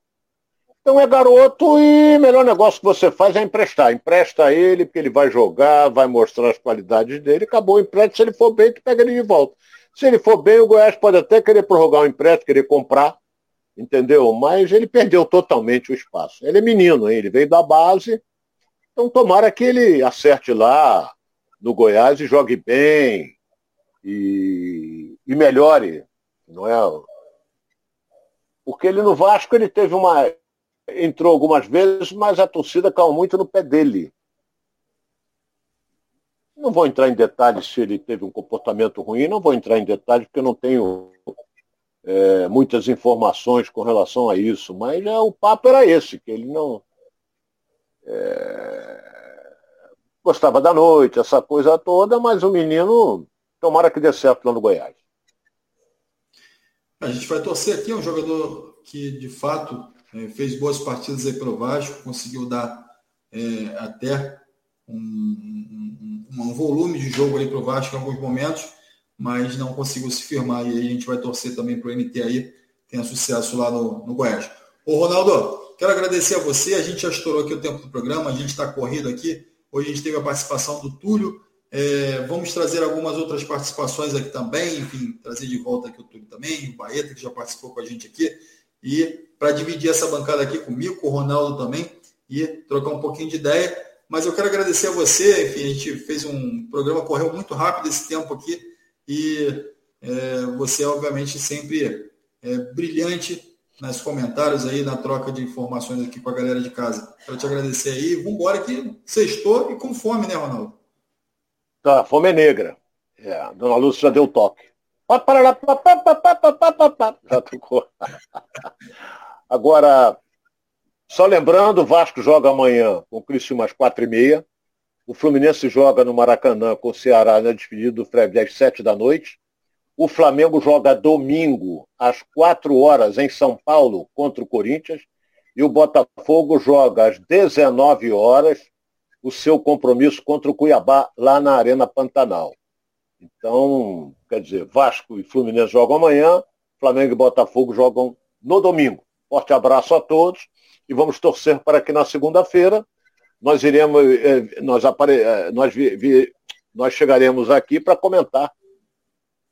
Então é garoto e o melhor negócio que você faz é emprestar. Empresta ele, porque ele vai jogar, vai mostrar as qualidades dele, acabou o empréstimo, se ele for bem, tu pega ele de volta. Se ele for bem, o Goiás pode até querer prorrogar o empréstimo, querer comprar, entendeu? Mas ele perdeu totalmente o espaço. Ele é menino, hein? ele veio da base, então tomara que ele acerte lá no Goiás e jogue bem e, e melhore, não é? Porque ele no Vasco ele teve uma entrou algumas vezes, mas a torcida caiu muito no pé dele. Não vou entrar em detalhes se ele teve um comportamento ruim, não vou entrar em detalhes porque eu não tenho é, muitas informações com relação a isso, mas é, o papo era esse, que ele não é, gostava da noite, essa coisa toda, mas o menino, tomara que dê certo lá no Goiás. A gente vai torcer aqui, é um jogador que de fato é, fez boas partidas aí pelo Vasco, conseguiu dar é, até um, um, um, volume de jogo ali para o Vasco em alguns momentos, mas não conseguiu se firmar. E aí a gente vai torcer também para o MT aí, tenha sucesso lá no, no Goiás. Ô Ronaldo, quero agradecer a você. A gente já estourou aqui o tempo do programa, a gente está corrido aqui. Hoje a gente teve a participação do Túlio. É, vamos trazer algumas outras participações aqui também, enfim, trazer de volta aqui o Túlio também, o Baeta, que já participou com a gente aqui. E para dividir essa bancada aqui comigo, com o Ronaldo também, e trocar um pouquinho de ideia. Mas eu quero agradecer a você, enfim, a gente fez um programa, correu muito rápido esse tempo aqui, e é, você, obviamente, sempre é, brilhante nos comentários aí, na troca de informações aqui com a galera de casa. Quero te agradecer aí. Vamos embora que sextou e com fome, né, Ronaldo? Tá, fome é negra. É, a dona Lúcia já deu toque. Já tocou. Agora, só lembrando, o Vasco joga amanhã com o Criciúma às quatro e meia. O Fluminense joga no Maracanã com o Ceará na despedida do Fred às sete da noite. O Flamengo joga domingo às quatro horas em São Paulo contra o Corinthians. E o Botafogo joga às 19 horas o seu compromisso contra o Cuiabá lá na Arena Pantanal. Então, quer dizer, Vasco e Fluminense jogam amanhã, Flamengo e Botafogo jogam no domingo. Forte abraço a todos e vamos torcer para que na segunda-feira nós iremos, eh, nós, apare, eh, nós, vi, nós chegaremos aqui para comentar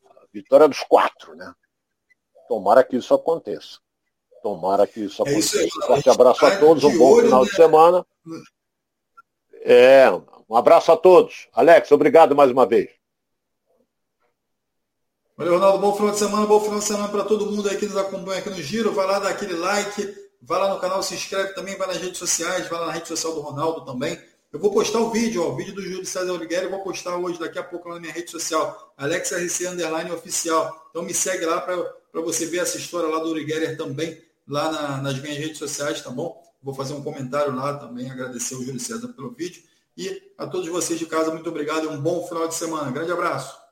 a vitória dos quatro, né? Tomara que isso aconteça. Tomara que isso aconteça. É isso aí, Forte abraço a todos, um bom final né? de semana. É, um abraço a todos. Alex, obrigado mais uma vez. Valeu, Ronaldo. Bom final de semana, bom final de semana para todo mundo aí que nos acompanha aqui no Giro. Vai lá dar aquele like, vai lá no canal, se inscreve também, vai nas redes sociais, vai lá na rede social do Ronaldo também. Eu vou postar o vídeo, ó, o vídeo do Júlio César Oligueira, eu vou postar hoje, daqui a pouco, lá na minha rede social, AlexRC Underline Oficial. Então me segue lá para você ver essa história lá do Oliguera também, lá na, nas minhas redes sociais, tá bom? Vou fazer um comentário lá também, agradecer o Júlio César pelo vídeo. E a todos vocês de casa, muito obrigado e um bom final de semana. Grande abraço.